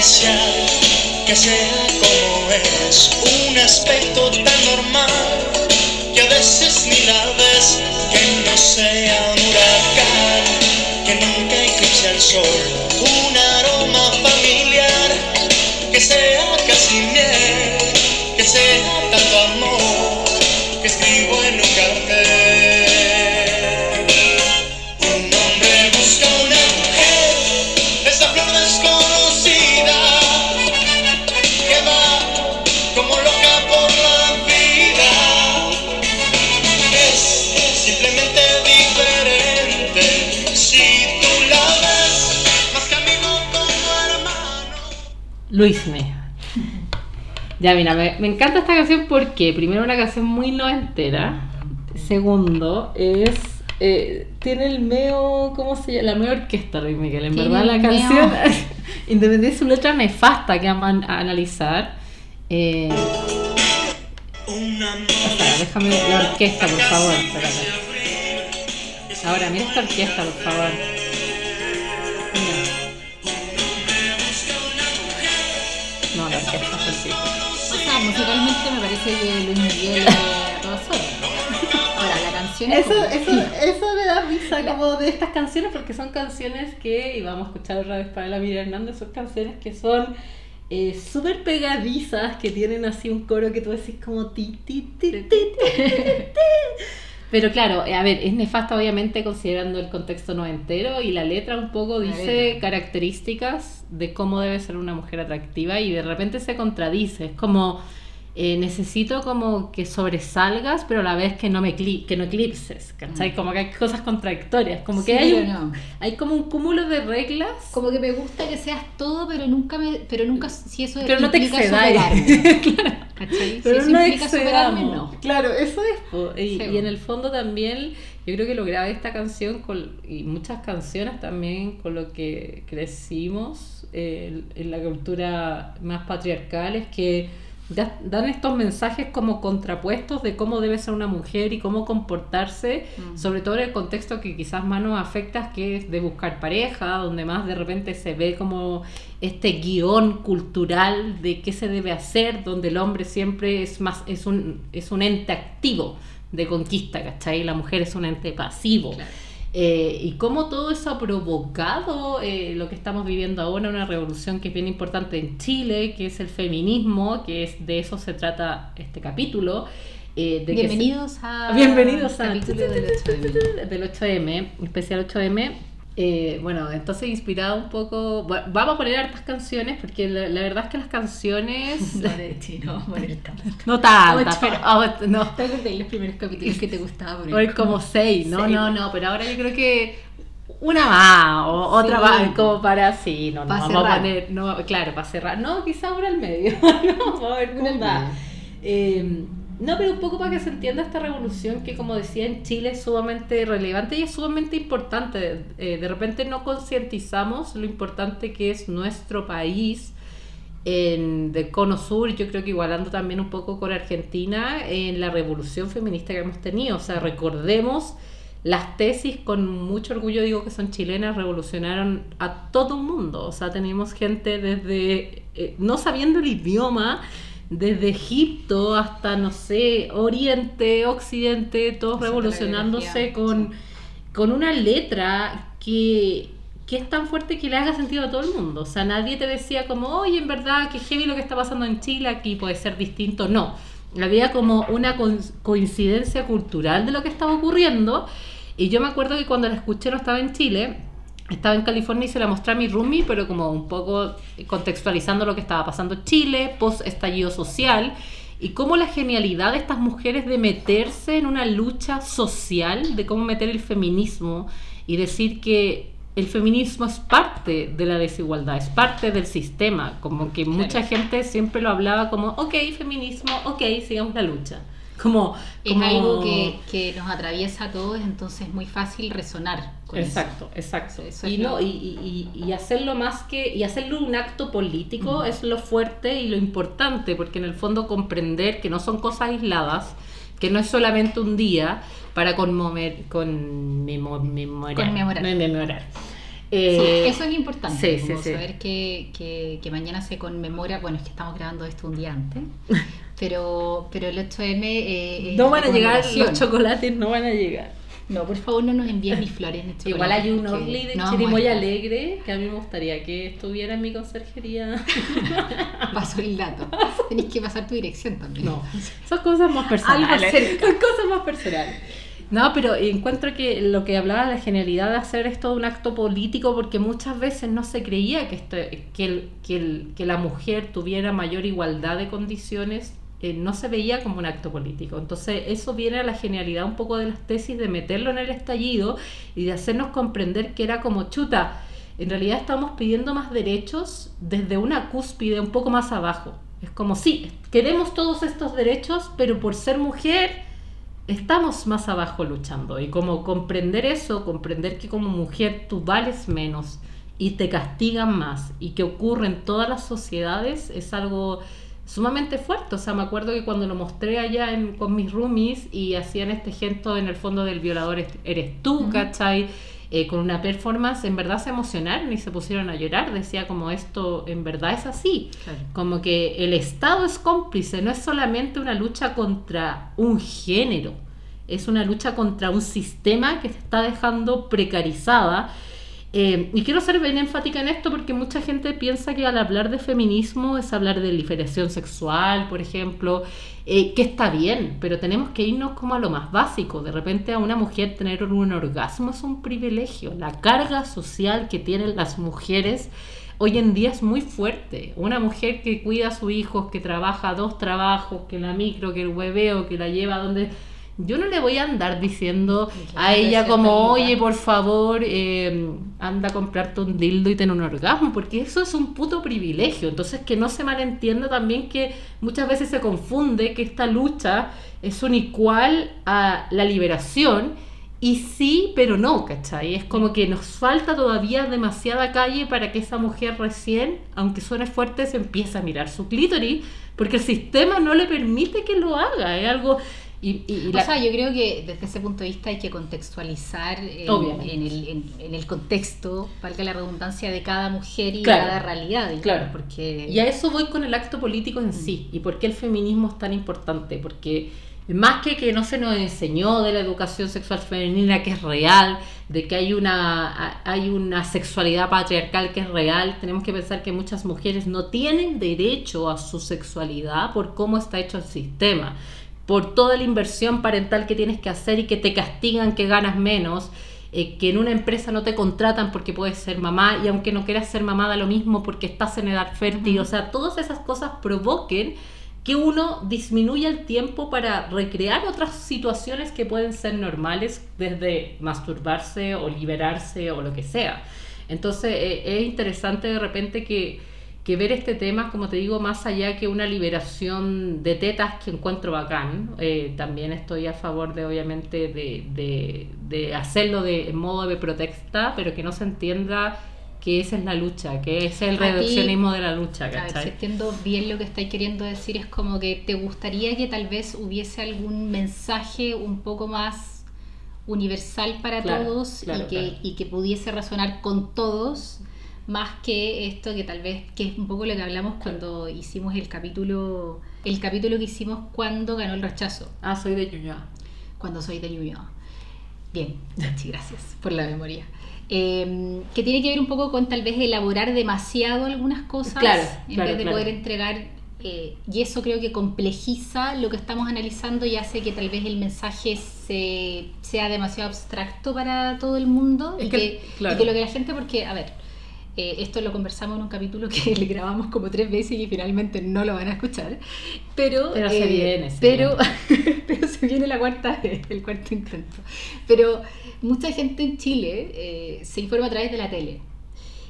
que sea como es, un aspecto Luisme. Ya, mira, me, me encanta esta canción porque, primero, una canción muy noventera. Segundo, es. eh, tiene el meo. ¿Cómo se llama? La meo orquesta, Luis Miguel. En verdad, la canción. Independiente de su letra nefasta que vamos a, analizar. Eh, espera, déjame la orquesta, por favor. espérate. Ahora, mira esta orquesta, por favor. Que Luis Miguel es a todas horas. Ahora, la canción es Eso, eso, eso me da risa como de estas canciones porque son canciones que, y vamos a escuchar otra vez para la Miriam Hernández, son canciones que son eh, súper pegadizas, que tienen así un coro que tú decís como ti, ti, ti, ti, ti, ti, ti. Pero claro, eh, a ver, es nefasto obviamente considerando el contexto noventero y la letra un poco dice características de cómo debe ser una mujer atractiva y de repente se contradice. Es como, eh, necesito como que sobresalgas, pero a la vez que no me que no eclipses, ¿cachai? Mm. Como que hay cosas contradictorias, como que Sí, hay, un- no. hay como un cúmulo de reglas. Como que me gusta que seas todo, pero nunca me, pero nunca si eso Pero no te excedáis. claro. ¿cachai? Si Pero eso no superarme, no. Claro, eso es. Y, Sí, y en el fondo también, yo creo que lo grave esta canción con, y muchas canciones también con lo que crecimos eh, en la cultura más patriarcal es que dan estos mensajes como contrapuestos de cómo debe ser una mujer y cómo comportarse, Mm. sobre todo en el contexto que quizás más nos afecta, que es de buscar pareja, donde más de repente se ve como este guion cultural de qué se debe hacer, donde el hombre siempre es más, es un, es un ente activo de conquista, ¿cachai? La mujer es un ente pasivo. Claro. Eh, y cómo todo eso ha provocado eh, lo que estamos viviendo ahora, una revolución que es bien importante en Chile, que es el feminismo, que es de eso se trata este capítulo. eh, de que se- Bienvenidos a Bienvenidos a capítulo del 8M. del 8M, especial 8M. Eh, bueno, entonces inspirado un poco. bueno, vamos a poner hartas canciones porque la, la verdad es que las canciones. No, de chino, poner tanto. no tantas, pero. ah, no, ¿Te acuerdas de los primeros capítulos que te gustaba poner? Como seis, no, Seis. no, no, pero ahora yo creo que una más o otra Sí. más, como para sí, no, no, vamos a poner, no, claro, para cerrar, no, quizá una al medio, no, vamos a ver cómo. Eh, no, pero un poco para que se entienda esta revolución que, como decía, en Chile es sumamente relevante y es sumamente importante. Eh, de repente no concientizamos lo importante que es nuestro país en, del Cono Sur, yo creo que igualando también un poco con Argentina, en la revolución feminista que hemos tenido. O sea, recordemos las tesis, con mucho orgullo digo que son chilenas, revolucionaron a todo el mundo. O sea, tenemos gente desde, eh, no sabiendo el idioma, desde Egipto hasta, no sé, Oriente, Occidente, todos revolucionándose con, con una letra que, que es tan fuerte que le haga sentido a todo el mundo. O sea, nadie te decía como, oye, en verdad, que heavy lo que está pasando en Chile, aquí puede ser distinto. No, había como una co- coincidencia cultural de lo que estaba ocurriendo. Y yo me acuerdo que cuando la escuché no estaba en Chile, estaba en California y se la mostré a mi roomie, pero como un poco contextualizando lo que estaba pasando en Chile, post estallido social, y cómo la genialidad de estas mujeres de meterse en una lucha social, de cómo meter el feminismo y decir que el feminismo es parte de la desigualdad, es parte del sistema, como que mucha gente siempre lo hablaba como, ok, feminismo, ok, sigamos la lucha. Como, Es algo que, que nos atraviesa a todos, entonces es muy fácil resonar con eso. Exacto, exacto. Eso y, no, lo- y, y- y- hacerlo más que, y hacerlo un acto político es lo fuerte y lo importante, porque en el fondo comprender que no son cosas aisladas, que no es solamente un día para conmover, conmemo- memorar, Conmemorar. conmemorar. Eh, Sí, eso es importante, sí, sí, como sí. saber que, que, que mañana se conmemora, bueno, es que estamos grabando esto un día antes, pero, pero el 8M eh, no van a llegar, los chocolates no van a llegar. No, por favor no nos envíen ni flores chocolate. Igual hay un Orly de no estar. Alegre que a mí me gustaría que estuviera en mi conserjería. Paso el dato. Tenéis que pasar tu dirección también. No, son cosas más personales. Algo cerca. Son cosas más personales. No, pero encuentro que lo que hablaba de la genialidad de hacer esto de un acto político, porque muchas veces no se creía que, esto, que, que, que la mujer tuviera mayor igualdad de condiciones, eh, no se veía como un acto político. Entonces, eso viene a la genialidad un poco de las tesis, de meterlo en el estallido y de hacernos comprender que era como chuta. En realidad estamos pidiendo más derechos desde una cúspide un poco más abajo. Es como, sí, queremos todos estos derechos, pero por ser mujer estamos más abajo luchando. Y como comprender eso, comprender que como mujer tú vales menos y te castigan más y que ocurre en todas las sociedades es algo sumamente fuerte. O sea, me acuerdo que cuando lo mostré allá en- con mis roomies y hacían este gesto en el fondo del violador es- eres tú. ¿cachai? Eh, con una performance, en verdad se emocionaron y se pusieron a llorar. Decía como esto en verdad es así. Claro. Como que el Estado es cómplice, no es solamente una lucha contra un género, es una lucha contra un sistema que se está dejando precarizada. Eh, y quiero ser bien enfática en esto porque mucha gente piensa que al hablar de feminismo es hablar de liberación sexual, por ejemplo, eh, que está bien, pero tenemos que irnos como a lo más básico. De repente a una mujer tener un orgasmo es un privilegio. La carga social que tienen las mujeres hoy en día es muy fuerte. Una mujer que cuida a sus hijos, que trabaja dos trabajos, que la micro, que el hueveo, que la lleva donde... Yo no le voy a andar diciendo a ella como, oye, por favor, eh, anda a comprarte un dildo y ten un orgasmo, porque eso es un puto privilegio. Entonces, que no se malentienda también que muchas veces se confunde que esta lucha es un igual a la liberación y sí, pero no, ¿cachai? Es como que nos falta todavía demasiada calle para que esa mujer recién, aunque suene fuerte, se empiece a mirar su clítoris, porque el sistema no le permite que lo haga. Es algo... Y, y- y O sea, yo creo que desde ese punto de vista hay que contextualizar en, el, en- en el contexto, valga la redundancia, de cada mujer y Claro. cada realidad. digamos, Claro. Porque Y a eso voy con el acto político en sí. ¿Y por qué el feminismo es tan importante? Porque más que que no se nos enseñó de la educación sexual femenina que es real, de que hay una, hay una sexualidad patriarcal que es real, tenemos que pensar que muchas mujeres no tienen derecho a su sexualidad por cómo está hecho el sistema, por toda la inversión parental que tienes que hacer y que te castigan que ganas menos eh, que en una empresa no te contratan porque puedes ser mamá y aunque no quieras ser mamá da lo mismo porque estás en edad fértil. O sea, todas esas cosas provoquen que uno disminuya el tiempo para recrear otras situaciones que pueden ser normales, desde masturbarse o liberarse o lo que sea. Entonces eh, es interesante de repente que, que ver este tema, como te digo, más allá que una liberación de tetas que encuentro bacán. Eh, también estoy a favor de, obviamente, de, de, de hacerlo de en modo de protesta, pero que no se entienda que esa es la lucha, que ese es el ti- reduccionismo de la lucha, ver, si ¿cachai? entiendo bien lo que estáis queriendo decir, es como que te gustaría que tal vez hubiese algún mensaje un poco más universal para Claro, todos claro, y, que, claro. y que pudiese resonar con todos, más que esto que tal vez, que es un poco lo que hablamos cuando hicimos el capítulo, el capítulo que hicimos cuando ganó el rechazo, Ah, soy de Ñuñoa. cuando soy de Ñuñoa. Bien, Nachi, gracias por la memoria. Eh, que tiene que ver un poco con tal vez elaborar demasiado algunas cosas Claro, en claro, vez de claro. poder entregar eh, y eso creo que complejiza lo que estamos analizando y hace que tal vez el mensaje se, sea demasiado abstracto para todo el mundo Es y, que- que, claro. y que lo que la gente, porque, a ver, eh, esto lo conversamos en un capítulo que le grabamos como tres veces y finalmente no lo van a escuchar, pero, Pero se eh, viene, se pero, pero se viene la cuarta el cuarto intento. Pero mucha gente en Chile eh, se informa a través de la tele.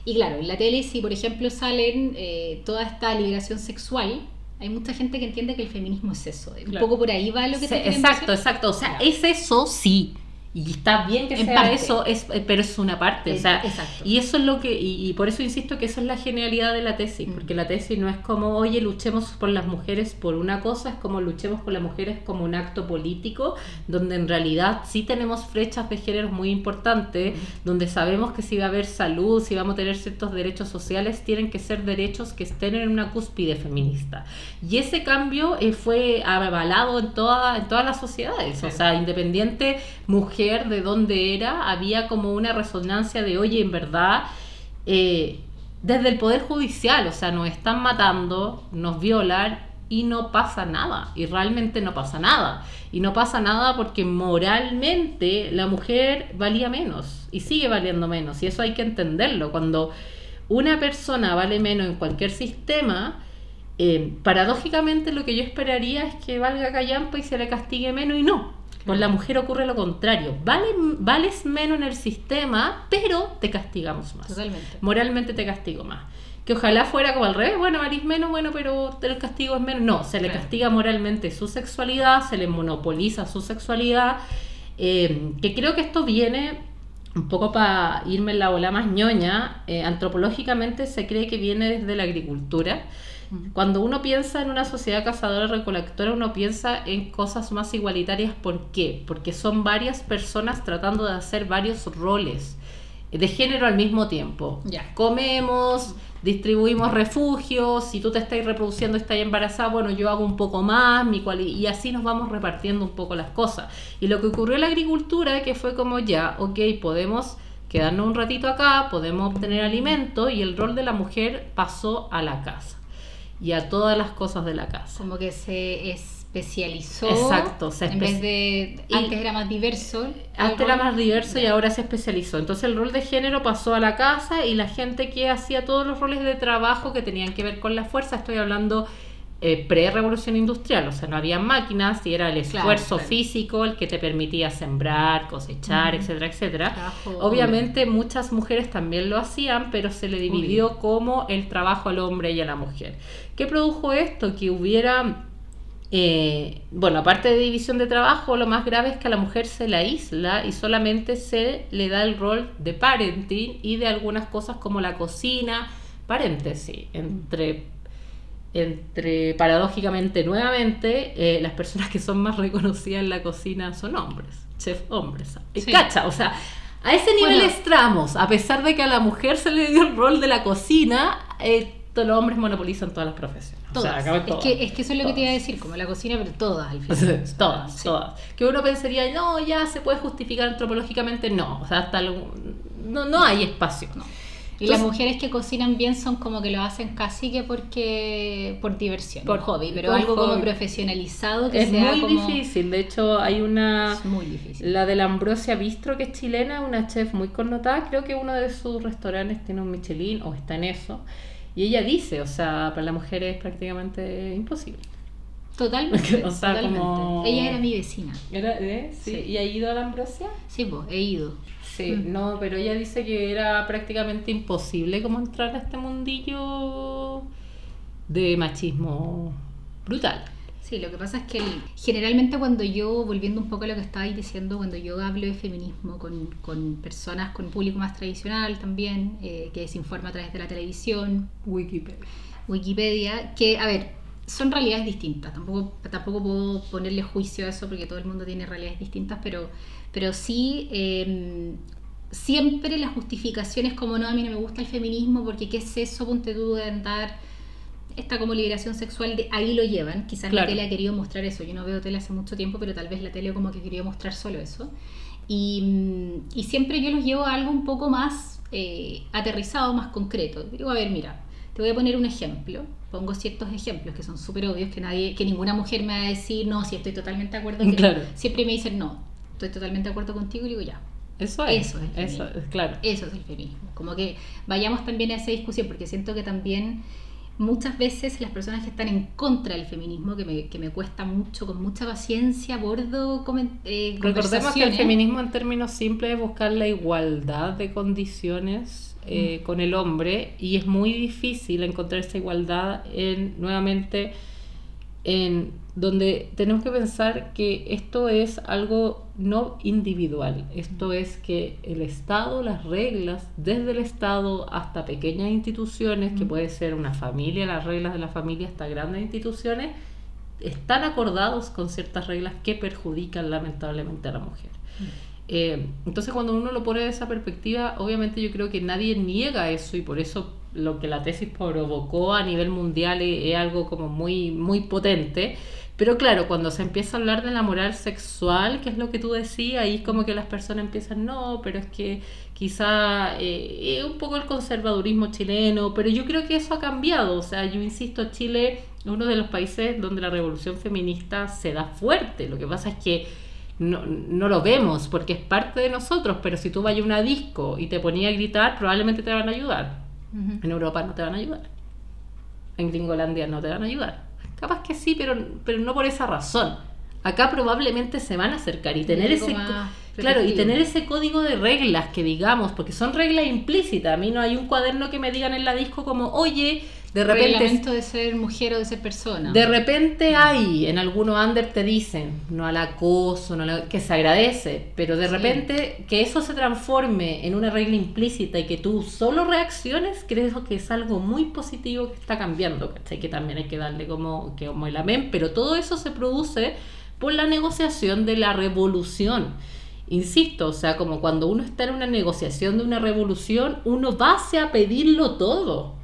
Y claro, en la tele, si por ejemplo salen toda esta liberación sexual, hay mucha gente que entiende que el feminismo es eso. Un Claro. poco por ahí va lo que quieren exacto, exacto. O sea, es eso, sí. Y está bien que En sea parte. eso, es, eh, pero es una parte. o Es- sea, exacto. y eso es lo que, y, y por eso insisto que eso es la genialidad de la tesis, Mm. porque la tesis no es como, oye, luchemos por las mujeres por una cosa, es como luchemos por las mujeres como un acto político, donde en realidad sí tenemos flechas de género muy importantes, donde sabemos que si va a haber salud, si vamos a tener ciertos derechos sociales, tienen que ser derechos que estén en una cúspide feminista. Y ese cambio eh, fue avalado en, toda, en todas las sociedades, o Claro. sea, independiente mujer de dónde era, había como una resonancia de, oye, en verdad, eh, desde el Poder Judicial, o sea, nos están matando, nos violan y no pasa nada, y realmente no pasa nada. Y no pasa nada porque moralmente la mujer valía menos y sigue valiendo menos, y eso hay que entenderlo. Cuando una persona vale menos en cualquier sistema, eh, paradójicamente lo que yo esperaría es que valga callampa y se le castigue menos y no. Con la mujer ocurre lo contrario. Vale, vales menos en el sistema, pero te castigamos más. Totalmente. Moralmente te castigo más. Que ojalá fuera como al revés, bueno, valís menos, bueno, pero el castigo es menos. No, se le Claro. castiga moralmente su sexualidad, se le monopoliza su sexualidad. eh, que creo que esto viene un poco para irme en la ola más ñoña. eh, antropológicamente se cree que viene desde la agricultura. Cuando uno piensa en una sociedad cazadora-recolectora, uno piensa en cosas más igualitarias. ¿Por qué? Porque son varias personas tratando de hacer varios roles de género al mismo tiempo. Ya. Comemos, distribuimos refugios, si tú te estás reproduciendo y estás embarazada, bueno, yo hago un poco más, mi cuali- y así nos vamos repartiendo un poco las cosas. Y lo que ocurrió en la agricultura, que fue como ya, ok, podemos quedarnos un ratito acá, podemos obtener alimento, y el rol de la mujer pasó a la casa y a todas las cosas de la casa. Como que se especializó. Exacto, se En vez de. Y- Antes era más diverso. Antes era más diverso y ahora se especializó. Entonces el rol de género pasó a la casa y la gente que hacía todos los roles de trabajo que tenían que ver con la fuerza, estoy hablando eh, pre-revolución industrial, o sea, no había máquinas y era el esfuerzo claro. físico el que te permitía sembrar, cosechar, etcétera, etcétera. Trabajo Obviamente muchas mujeres también lo hacían, pero se le dividió como el trabajo al hombre y a la mujer. ¿Qué produjo esto? Que hubiera, eh, bueno, aparte de división de trabajo, lo más grave es que a la mujer se la isla y solamente se le da el rol de parenting y de algunas cosas como la cocina, paréntesis, entre entre paradójicamente nuevamente eh, las personas que son más reconocidas en la cocina son hombres, chef hombres. Y Sí. Cacha, o sea, a ese nivel Bueno. estamos, a pesar de que a la mujer se le dio el rol de la cocina, eh, todos los hombres monopolizan todas las profesiones. O sea, Todas. es, todas. que, es que eso es lo que te iba a Todas. decir, como la cocina, pero todas al final. todas, Sí. todas. Que uno pensaría, no, ya se puede justificar antropológicamente, no. O sea, hasta lo- no, no hay espacio. No. Y Entonces- las mujeres que cocinan bien son como que lo hacen casi que porque por diversión, por hobby, pero por algo como hobby. profesionalizado que Es sea muy como... difícil. De hecho, hay una. Es muy difícil. La de la Ambrosia Bistro, que es chilena, una chef muy connotada. Creo que uno de sus restaurantes tiene un Michelin o está en eso. Y ella dice, o sea, para la mujer es prácticamente imposible. Totalmente. O sea, totalmente. como- Ella era mi vecina. ¿Era, eh? ¿Sí? Sí. ¿Y ha ido a la Ambrosia? Sí, pues, he ido. Sí, Mm. no, pero ella dice que era prácticamente imposible como entrar a este mundillo de machismo brutal. Sí, lo que pasa es que generalmente cuando yo, volviendo un poco a lo que estabais diciendo, cuando yo hablo de feminismo con, con personas, con público más tradicional también, eh, que se informa a través de la televisión, Wikipedia. Wikipedia, que, a ver, son realidades distintas. Tampoco, tampoco puedo ponerle juicio a eso porque todo el mundo tiene realidades distintas, pero, pero sí, eh, siempre las justificaciones como no, a mí no me gusta el feminismo porque qué es eso, ponte tú de andar, esta como liberación sexual, de ahí lo llevan. Quizás Claro. la tele ha querido mostrar eso. Yo no veo tele hace mucho tiempo, pero tal vez la tele como que quería mostrar solo eso. Y, mm, y siempre yo los llevo a algo un poco más eh, aterrizado, más concreto. Digo, a ver, mira, te voy a poner un ejemplo. Pongo ciertos ejemplos que son súper obvios, que nadie, que ninguna mujer me va a decir, no, si estoy totalmente de acuerdo. que-". Claro. Siempre me dicen, no, estoy totalmente de acuerdo contigo. Y digo, ya, Eso es. Eso es el Eso claro. eso es el feminismo. Como que vayamos también a esa discusión, porque siento que también muchas veces las personas que están en contra del feminismo, que me, que me cuesta mucho, con mucha paciencia, bordo comen- eh, Recordemos que el feminismo en términos simples es buscar la igualdad de condiciones eh, con el hombre y es muy difícil encontrar esa igualdad en nuevamente en donde tenemos que pensar que esto es algo no individual, esto es que el Estado, las reglas, desde el Estado hasta pequeñas instituciones, que puede ser una familia, las reglas de la familia hasta grandes instituciones, están acordados con ciertas reglas que perjudican lamentablemente a la mujer. Eh, entonces cuando uno lo pone de esa perspectiva, obviamente yo creo que nadie niega eso y por eso lo que la tesis provocó a nivel mundial es, algo como muy, muy potente. Pero claro, cuando se empieza a hablar de la moral sexual, que es lo que tú decías, ahí como que las personas empiezan, no, pero es que quizá eh, es un poco el conservadurismo chileno, pero yo creo que eso ha cambiado. O sea, yo insisto, Chile es uno de los países donde la revolución feminista se da fuerte. Lo que pasa es que no, no lo vemos porque es parte de nosotros, pero si tú vas a una disco y te ponías a gritar, probablemente te van a ayudar. En Europa no te van a ayudar. En Gringolandia no te van a ayudar. Capaz que sí, pero, pero no por esa razón. Acá probablemente se van a acercar y tener ese claro y tener ese código de reglas que digamos, porque son reglas implícitas. A mí no hay un cuaderno que me digan en la disco como, oye, de repente de ser mujer o de ser persona. De repente hay, en algunos under te dicen, no al acoso, no que se agradece, pero de repente que eso se transforme en una regla implícita y que tú solo reacciones, creo que es algo muy positivo que está cambiando, ¿cachai? Que también hay que darle como, que como el amén, pero todo eso se produce por la negociación de la revolución. Insisto, o sea, como cuando uno está en una negociación de una revolución, uno va a pedirlo todo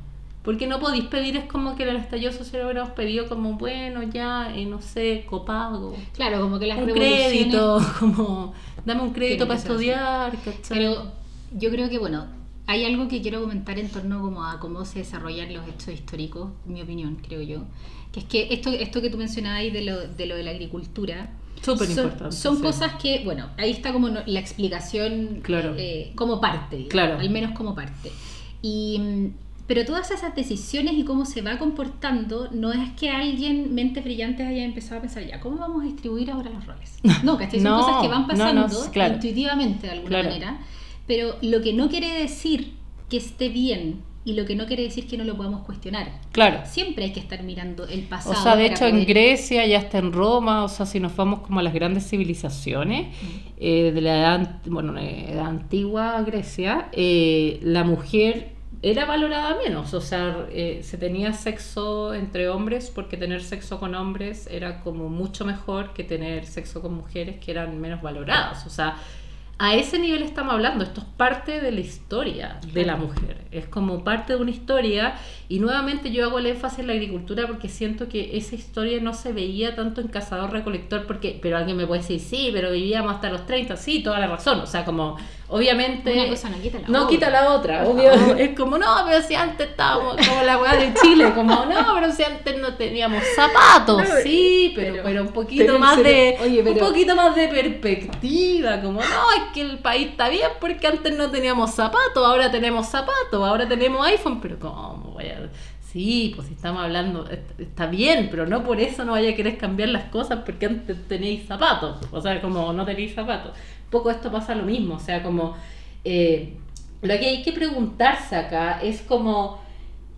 porque no podéis pedir, es como que en el estallido social hubiéramos pedido como, bueno, ya, eh, no sé, copago. Claro, como que las un crédito, como, dame un crédito para estudiar, ¿cachai? Pero yo creo que, bueno, hay algo que quiero comentar en torno como a cómo se desarrollan los hechos históricos, mi opinión, creo yo. Que es que esto, esto que tú mencionabas de lo de, lo de la agricultura, Súper importante. Son, cosas que, bueno, ahí está como la explicación claro. Eh, como parte, claro. al menos como parte. Y mm, pero todas esas decisiones y cómo se va comportando, no es que alguien, mentes brillantes, haya empezado a pensar, ya, ¿cómo vamos a distribuir ahora los roles? No, ¿cachai? Son cosas que van pasando intuitivamente de alguna manera, pero lo que no quiere decir que esté bien y lo que no quiere decir que no lo podamos cuestionar. Claro. Siempre hay que estar mirando el pasado. O sea, de hecho en Grecia y hasta en Roma, o sea, si nos vamos como a las grandes civilizaciones eh, de la edad, bueno, edad antigua Grecia, eh, la mujer era valorada menos, o sea, eh, se tenía sexo entre hombres porque tener sexo con hombres era como mucho mejor que tener sexo con mujeres que eran menos valoradas, o sea, a ese nivel estamos hablando, esto es parte de la historia de la mujer, es como parte de una historia y nuevamente yo hago el énfasis en la agricultura porque siento que esa historia no se veía tanto en cazador-recolector, porque pero alguien me puede decir, sí, pero vivíamos hasta los 30, sí, toda la razón, o sea, como obviamente Una cosa no quita la no otra, quita la otra obvio, es como, no, pero si antes estábamos como la weá de Chile, como, no, pero si antes no teníamos zapatos, sí, pero, pero, un poquito más de, un poquito más de perspectiva, como, no, es que el país está bien porque antes no teníamos zapatos, ahora tenemos zapatos, ahora tenemos iPhone, pero ¿cómo voy a Sí, pues si estamos hablando, está bien, pero no por eso no vaya a querer cambiar las cosas porque antes tenéis zapatos, o sea, como no tenéis zapatos. Poco esto pasa lo mismo, o sea, como eh, lo que hay que preguntarse acá es como,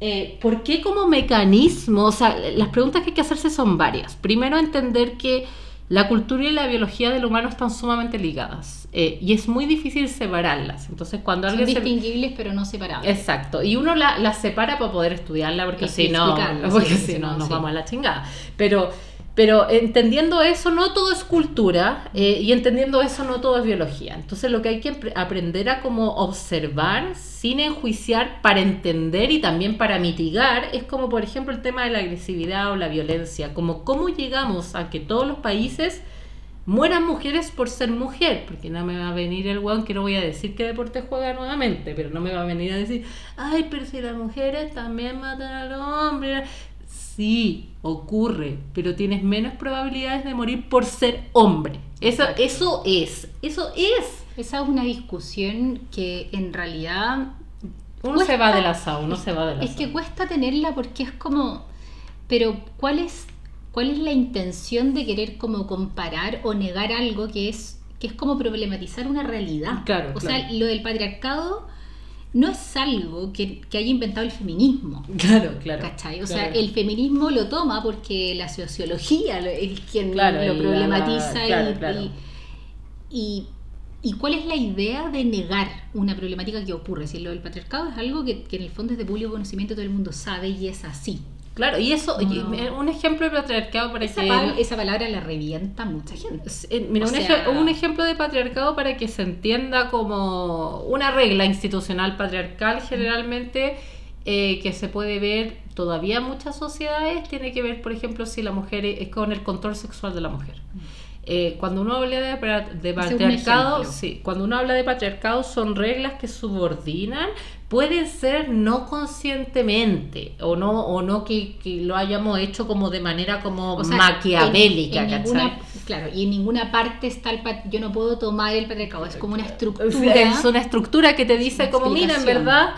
eh, ¿por qué como mecanismo? O sea, las preguntas que hay que hacerse son varias. Primero, entender que la cultura y la biología del humano están sumamente ligadas eh, y es muy difícil separarlas. Entonces, cuando Son distinguibles, pero no separables. Exacto. Y uno las la separa para poder estudiarla, porque si no, porque si no, nos vamos a la chingada. Pero pero entendiendo eso, no todo es cultura eh, y entendiendo eso, no todo es biología. Entonces lo que hay que aprender a como observar sin enjuiciar para entender y también para mitigar es como por ejemplo el tema de la agresividad o la violencia, como cómo llegamos a que todos los países mueran mujeres por ser mujer, porque no me va a venir el guan que no voy a decir qué deporte juega nuevamente, pero no me va a venir a decir, ay, pero si las mujeres también matan a los hombres. Sí, ocurre, pero tienes menos probabilidades de morir por ser hombre. Eso, eso es, eso es. Esa es una discusión que en realidad... Uno se va de la uno se va de la Es que cuesta tenerla porque es como... Pero ¿cuál es, cuál es la intención de querer como comparar o negar algo que es, que es como problematizar una realidad? Claro, o sea, lo del patriarcado no es algo que, que haya inventado el feminismo. Claro, claro. ¿Cachai? O sea, claro. el feminismo lo toma porque la sociología lo- es quien Claro, lo problematiza la- claro, claro. y, y, y cuál es la idea de negar una problemática que ocurre. Si lo del patriarcado es algo que, que en el fondo es de público conocimiento, todo el mundo sabe y es así. Claro, y eso, No. un ejemplo de patriarcado para Esa, que... pal- esa palabra la revienta a mucha gente. Eh, Mira, un, sea- eje- un ejemplo de patriarcado para que se entienda como una regla institucional patriarcal generalmente eh, que se puede ver todavía en muchas sociedades, tiene que ver, por ejemplo, si la mujer es con el control sexual de la mujer. Eh, cuando uno habla de, de patriarcado, sí, cuando uno habla de patriarcado son reglas que subordinan, pueden ser no conscientemente o no o no que, que lo hayamos hecho como de manera como O sea, maquiavélica, en- en ¿cachai? ninguna- Claro, y en ninguna parte está el pat- yo no puedo tomar el patriarcado, es como una estructura. Es una estructura que te dice como, mira, en verdad,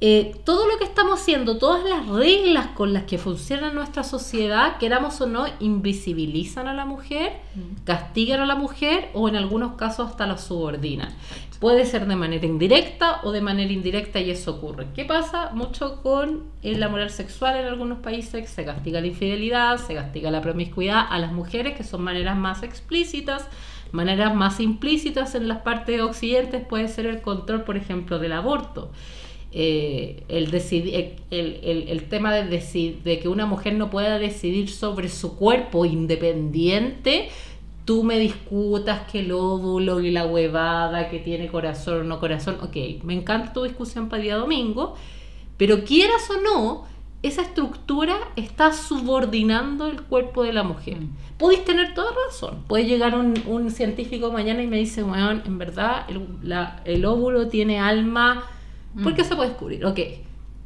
eh, todo lo que estamos haciendo, todas las reglas con las que funciona nuestra sociedad, queramos o no, invisibilizan a la mujer, Mm. castigan a la mujer o en algunos casos hasta la subordinan. Puede ser de manera indirecta o de manera indirecta y eso ocurre. ¿Qué pasa? Mucho con la moral sexual en algunos países, se castiga la infidelidad, se castiga la promiscuidad a las mujeres, que son maneras más explícitas, maneras más implícitas en las partes occidentes puede ser el control, por ejemplo, del aborto. Eh, el, el, el- el- el tema de, de que una mujer no pueda decidir sobre su cuerpo independiente, tú me discutas que el óvulo y la huevada, que tiene corazón o no corazón, ok, me encanta tu discusión para día domingo, pero quieras o no, esa estructura está subordinando el cuerpo de la mujer. Mm. Podéis tener toda razón. Puede llegar un, un científico mañana y me dice, weón, en verdad el, la- el óvulo tiene alma. ¿Por qué Mm. se puede descubrir? Ok.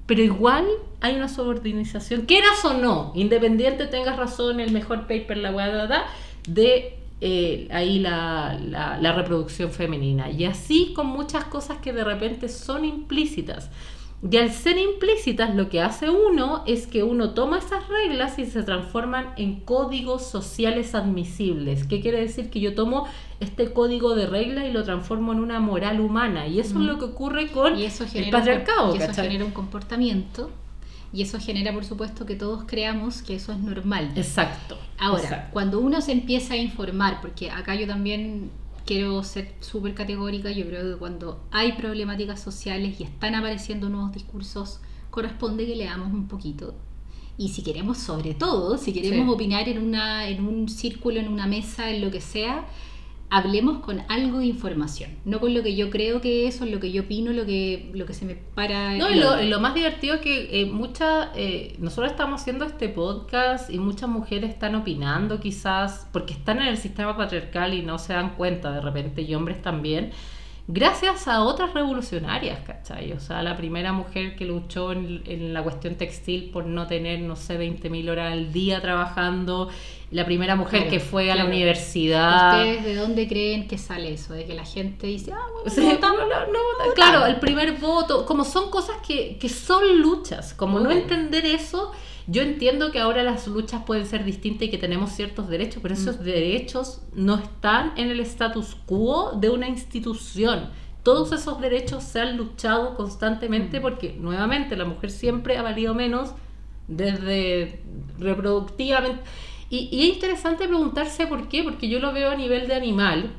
Pero igual hay una subordinación, quieras o no, independiente tengas razón, el mejor paper, la weá, da, da, de eh, ahí la, la- la reproducción femenina. Y así con muchas cosas que de repente son implícitas. Y al ser implícitas, lo que hace uno es que uno toma esas reglas y se transforman en códigos sociales admisibles. ¿Qué quiere decir? Que yo tomo este código de reglas y lo transformo en una moral humana. Y eso es lo que ocurre con y eso el genera, patriarcado. un, com- y eso genera un comportamiento y eso genera por supuesto que todos creamos que eso es normal Exacto. ahora exacto. cuando uno se empieza a informar porque acá yo también quiero ser súper categórica yo creo que cuando hay problemáticas sociales y están apareciendo nuevos discursos corresponde que leamos un poquito y si queremos sobre todo si queremos Sí. opinar en una en un círculo en una mesa en lo que sea hablemos con algo de información, no con lo que yo creo que es o lo que yo opino, lo que, lo que se me para. No, y lo más divertido es que eh, muchas, eh, nosotros estamos haciendo este podcast y muchas mujeres están opinando quizás porque están en el sistema patriarcal y no se dan cuenta de repente y hombres también, gracias a otras revolucionarias, ¿cachai? O sea, la primera mujer que luchó en, en la cuestión textil por no tener, no sé, 20.000 horas al día trabajando, la primera mujer Claro, que fue a la universidad. ¿Ustedes de dónde creen que sale eso? De que la gente dice, ah, bueno, Sí, no, no, no, claro, el primer voto, como son cosas que, que son luchas, como no entender eso, yo entiendo que ahora las luchas pueden ser distintas y que tenemos ciertos derechos, pero esos derechos no están en el status quo de una institución. Todos esos derechos se han luchado constantemente Mm. porque, nuevamente, la mujer siempre ha valido menos desde reproductivamente. Y, y es interesante preguntarse por qué, porque yo lo veo a nivel de animal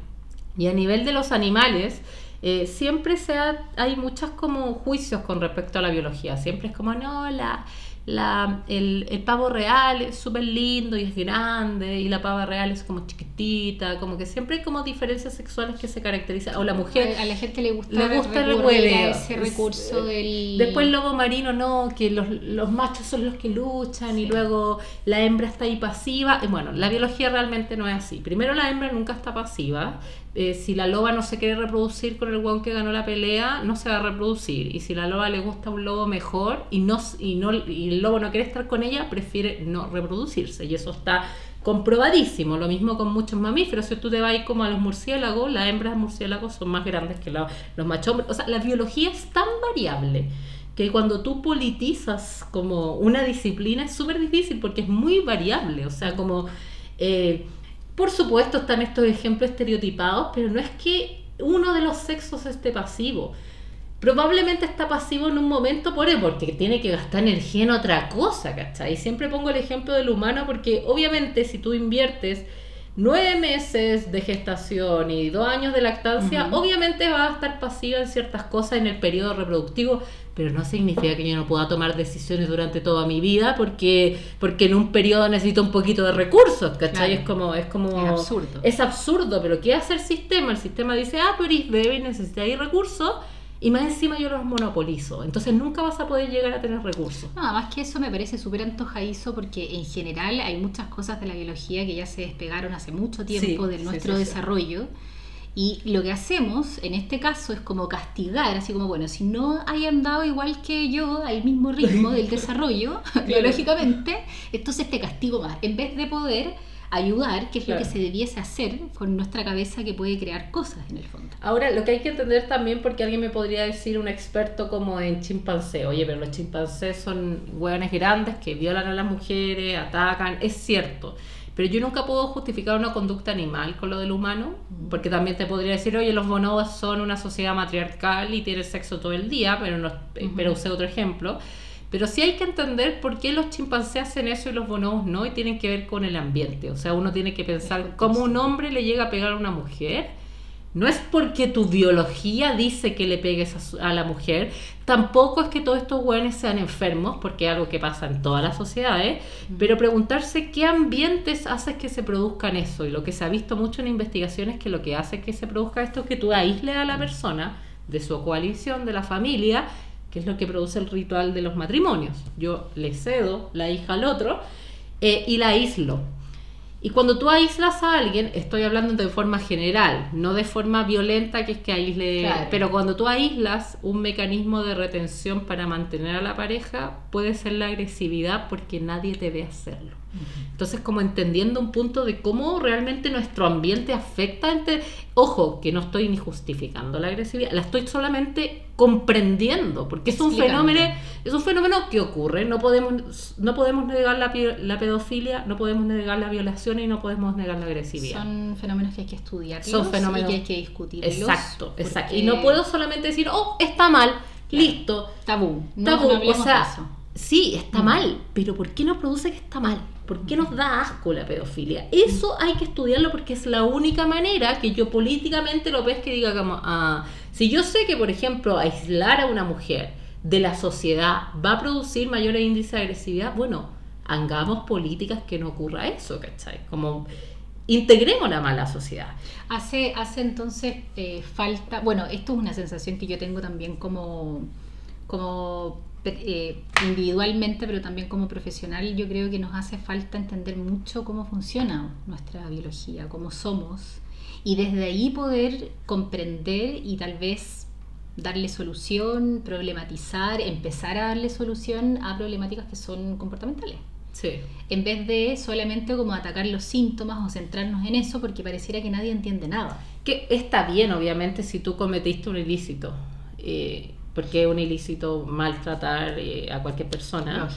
y a nivel de los animales. eh, siempre se ha- hay muchos como juicios con respecto a la biología. Siempre es como, no, la, la, el, el pavo real es súper lindo y es grande, y la pava real es como chiquitita, como que siempre hay como diferencias sexuales que se caracterizan. O la mujer, A, a la gente le gusta, le gusta recurrir ese recurso del... Después el lobo marino no, que los, los machos son los que luchan y luego la hembra está ahí pasiva. Y bueno, la biología realmente no es así. Primero la hembra nunca está pasiva. Eh, si la loba no se quiere reproducir con el hueón que ganó la pelea, no se va a reproducir. Y si la loba le gusta un lobo mejor y, no, y, no, y el lobo no quiere estar con ella, prefiere no reproducirse. Y eso está comprobadísimo. Lo mismo con muchos mamíferos. Si tú te vas como a los murciélagos, las hembras murciélagos son más grandes que los machos. O sea, la biología es tan variable que cuando tú politizas como una disciplina es súper difícil porque es muy variable. O sea, como... eh, por supuesto están estos ejemplos estereotipados, pero no es que uno de los sexos esté pasivo. probablemente está pasivo en un momento por él, porque tiene que gastar energía en otra cosa, ¿cachai? Y siempre pongo el ejemplo del humano porque obviamente si tú inviertes nueve meses de gestación y dos años de lactancia, obviamente va a estar pasiva en ciertas cosas en el periodo reproductivo, pero no significa que yo no pueda tomar decisiones durante toda mi vida porque, porque en un periodo necesito un poquito de recursos, ¿cachai? Es como, es como. Es absurdo. Es absurdo, pero ¿qué hace el sistema? El sistema dice, ah, tú eres y necesitas recursos y más encima yo los monopolizo. Entonces nunca vas a poder llegar a tener recursos. Nada más que eso me parece súper antojadizo porque en general hay muchas cosas de la biología que ya se despegaron hace mucho tiempo de nuestro desarrollo. Y lo que hacemos en este caso es como castigar, así como, bueno, si no hayan dado igual que yo al mismo ritmo del desarrollo, biológicamente, entonces te castigo más. En vez de poder ayudar, que es lo que se debiese hacer con nuestra cabeza que puede crear cosas en el fondo. Ahora, lo que hay que entender también, porque alguien me podría decir, un experto como en chimpancé, oye, pero los chimpancés son hueones grandes que violan a las mujeres, atacan, es cierto. Pero yo nunca puedo justificar una conducta animal con lo del humano, porque también te podría decir, oye, los bonobos son una sociedad matriarcal y tienen sexo todo el día, pero, no, pero usé otro ejemplo. Pero sí hay que entender por qué los chimpancés hacen eso y los bonobos no, y tienen que ver con el ambiente. O sea, uno tiene que pensar cómo un hombre le llega a pegar a una mujer. No es porque tu biología dice que le pegues a, la mujer, tampoco es que todos estos hueones sean enfermos, porque es algo que pasa en todas las sociedades, pero preguntarse qué ambientes hace que se produzcan eso. Y lo que se ha visto mucho en investigaciones es que lo que hace que se produzca esto es que tú aísles a la persona de su coalición, de la familia, que es lo que produce el ritual de los matrimonios. Yo le cedo la hija al otro eh, y la aíslo. Y cuando tú aíslas a alguien, estoy hablando de forma general, no de forma violenta, que es que aísle. Pero cuando tú aíslas, un mecanismo de retención para mantener a la pareja puede ser la agresividad porque nadie te ve hacerlo. Entonces, como entendiendo un punto de cómo realmente nuestro ambiente afecta, entre, ojo, que no estoy ni justificando la agresividad, la estoy solamente comprendiendo, porque es un fenómeno, es un fenómeno que ocurre, no podemos, no podemos negar la, la, pedofilia, no podemos negar la violación y no podemos negar la agresividad. Son fenómenos que hay que estudiar Son fenómenos que hay que discutir. Exacto, exacto. Y no puedo solamente decir, oh, está mal, listo. Tabú. No, tabú. o sea, sí, está mm. mal, pero ¿por qué no produce que está mal? ¿Por qué nos da asco la pedofilia? Eso hay que estudiarlo porque es la única manera que yo políticamente lo que diga como, ah, si yo sé que, por ejemplo, aislar a una mujer de la sociedad va a producir mayores índices de agresividad, bueno, hagamos políticas que no ocurra eso, ¿cachai? Como integremos la mala sociedad. Hace, hace entonces eh, falta, bueno, esto es una sensación que yo tengo también como, como eh, individualmente, pero también como profesional, yo creo que nos hace falta entender mucho cómo funciona nuestra biología, cómo somos, y desde ahí poder comprender y tal vez darle solución, problematizar, empezar a darle solución a problemáticas que son comportamentales. Sí. En vez de solamente como atacar los síntomas o centrarnos en eso porque pareciera que nadie entiende nada. Que está bien, obviamente, si tú cometiste un ilícito. Eh, porque es un ilícito maltratar eh, a cualquier persona.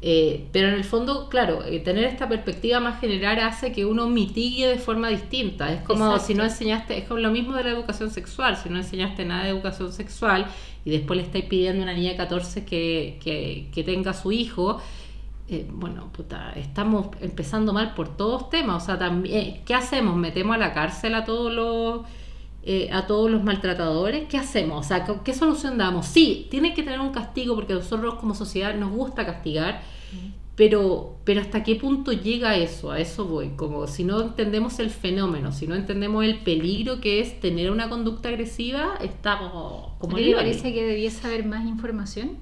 Eh, pero en el fondo, claro, eh, tener esta perspectiva más general hace que uno mitigue de forma distinta. Es como si no enseñaste, es como lo mismo de la educación sexual, si no enseñaste nada de educación sexual y después le estáis pidiendo a una niña de 14 que, que, que tenga su hijo, bueno, puta, estamos empezando mal por todos temas. O sea, también, ¿qué hacemos? ¿Metemos a la cárcel a todos los eh, a todos los maltratadores, ¿qué hacemos? O sea, ¿qué solución damos? Sí, tiene que tener un castigo porque nosotros como sociedad nos gusta castigar, pero, pero ¿hasta qué punto llega eso? A eso voy. Como si no entendemos el fenómeno, si no entendemos el peligro que es tener una conducta agresiva, estamos como... ¿Te parece que debiese haber más información?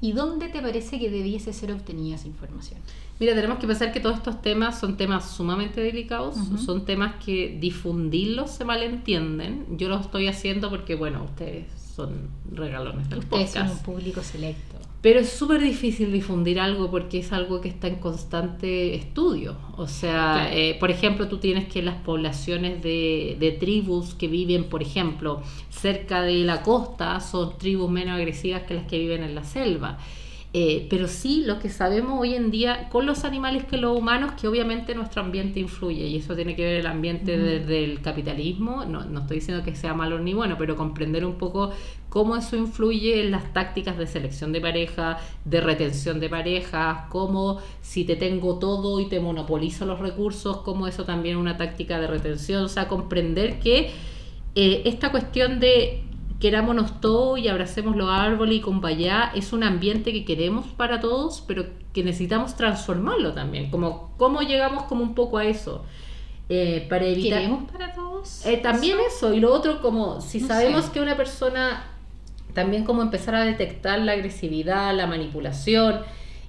¿Y dónde te parece que debiese ser obtenida esa información? Mira, tenemos que pensar que todos estos temas son temas sumamente delicados, son temas que difundirlos se malentienden. Yo lo estoy haciendo porque, bueno, ustedes son regalones del ustedes son un público selecto. Pero es súper difícil difundir algo porque es algo que está en constante estudio. O sea, eh, por ejemplo, tú tienes que las poblaciones de, de, tribus que viven, por ejemplo, cerca de la costa son tribus menos agresivas que las que viven en la selva. Eh, pero sí lo que sabemos hoy en día con los animales que los humanos, que obviamente nuestro ambiente influye y eso tiene que ver el ambiente desde el capitalismo, no, no estoy diciendo que sea malo ni bueno, pero comprender un poco cómo eso influye en las tácticas de selección de pareja, de retención de parejas, cómo si te tengo todo y te monopolizo los recursos, cómo eso también es una táctica de retención, o sea, comprender que eh, esta cuestión de querámonos todo y abracemos los árboles y con es un ambiente que queremos para todos, pero que necesitamos transformarlo también. Como cómo llegamos como un poco a eso. Eh, para evitar... ¿Queremos para todos? Eh, también eso? y lo otro como si sabemos que una persona también como empezar a detectar la agresividad, la manipulación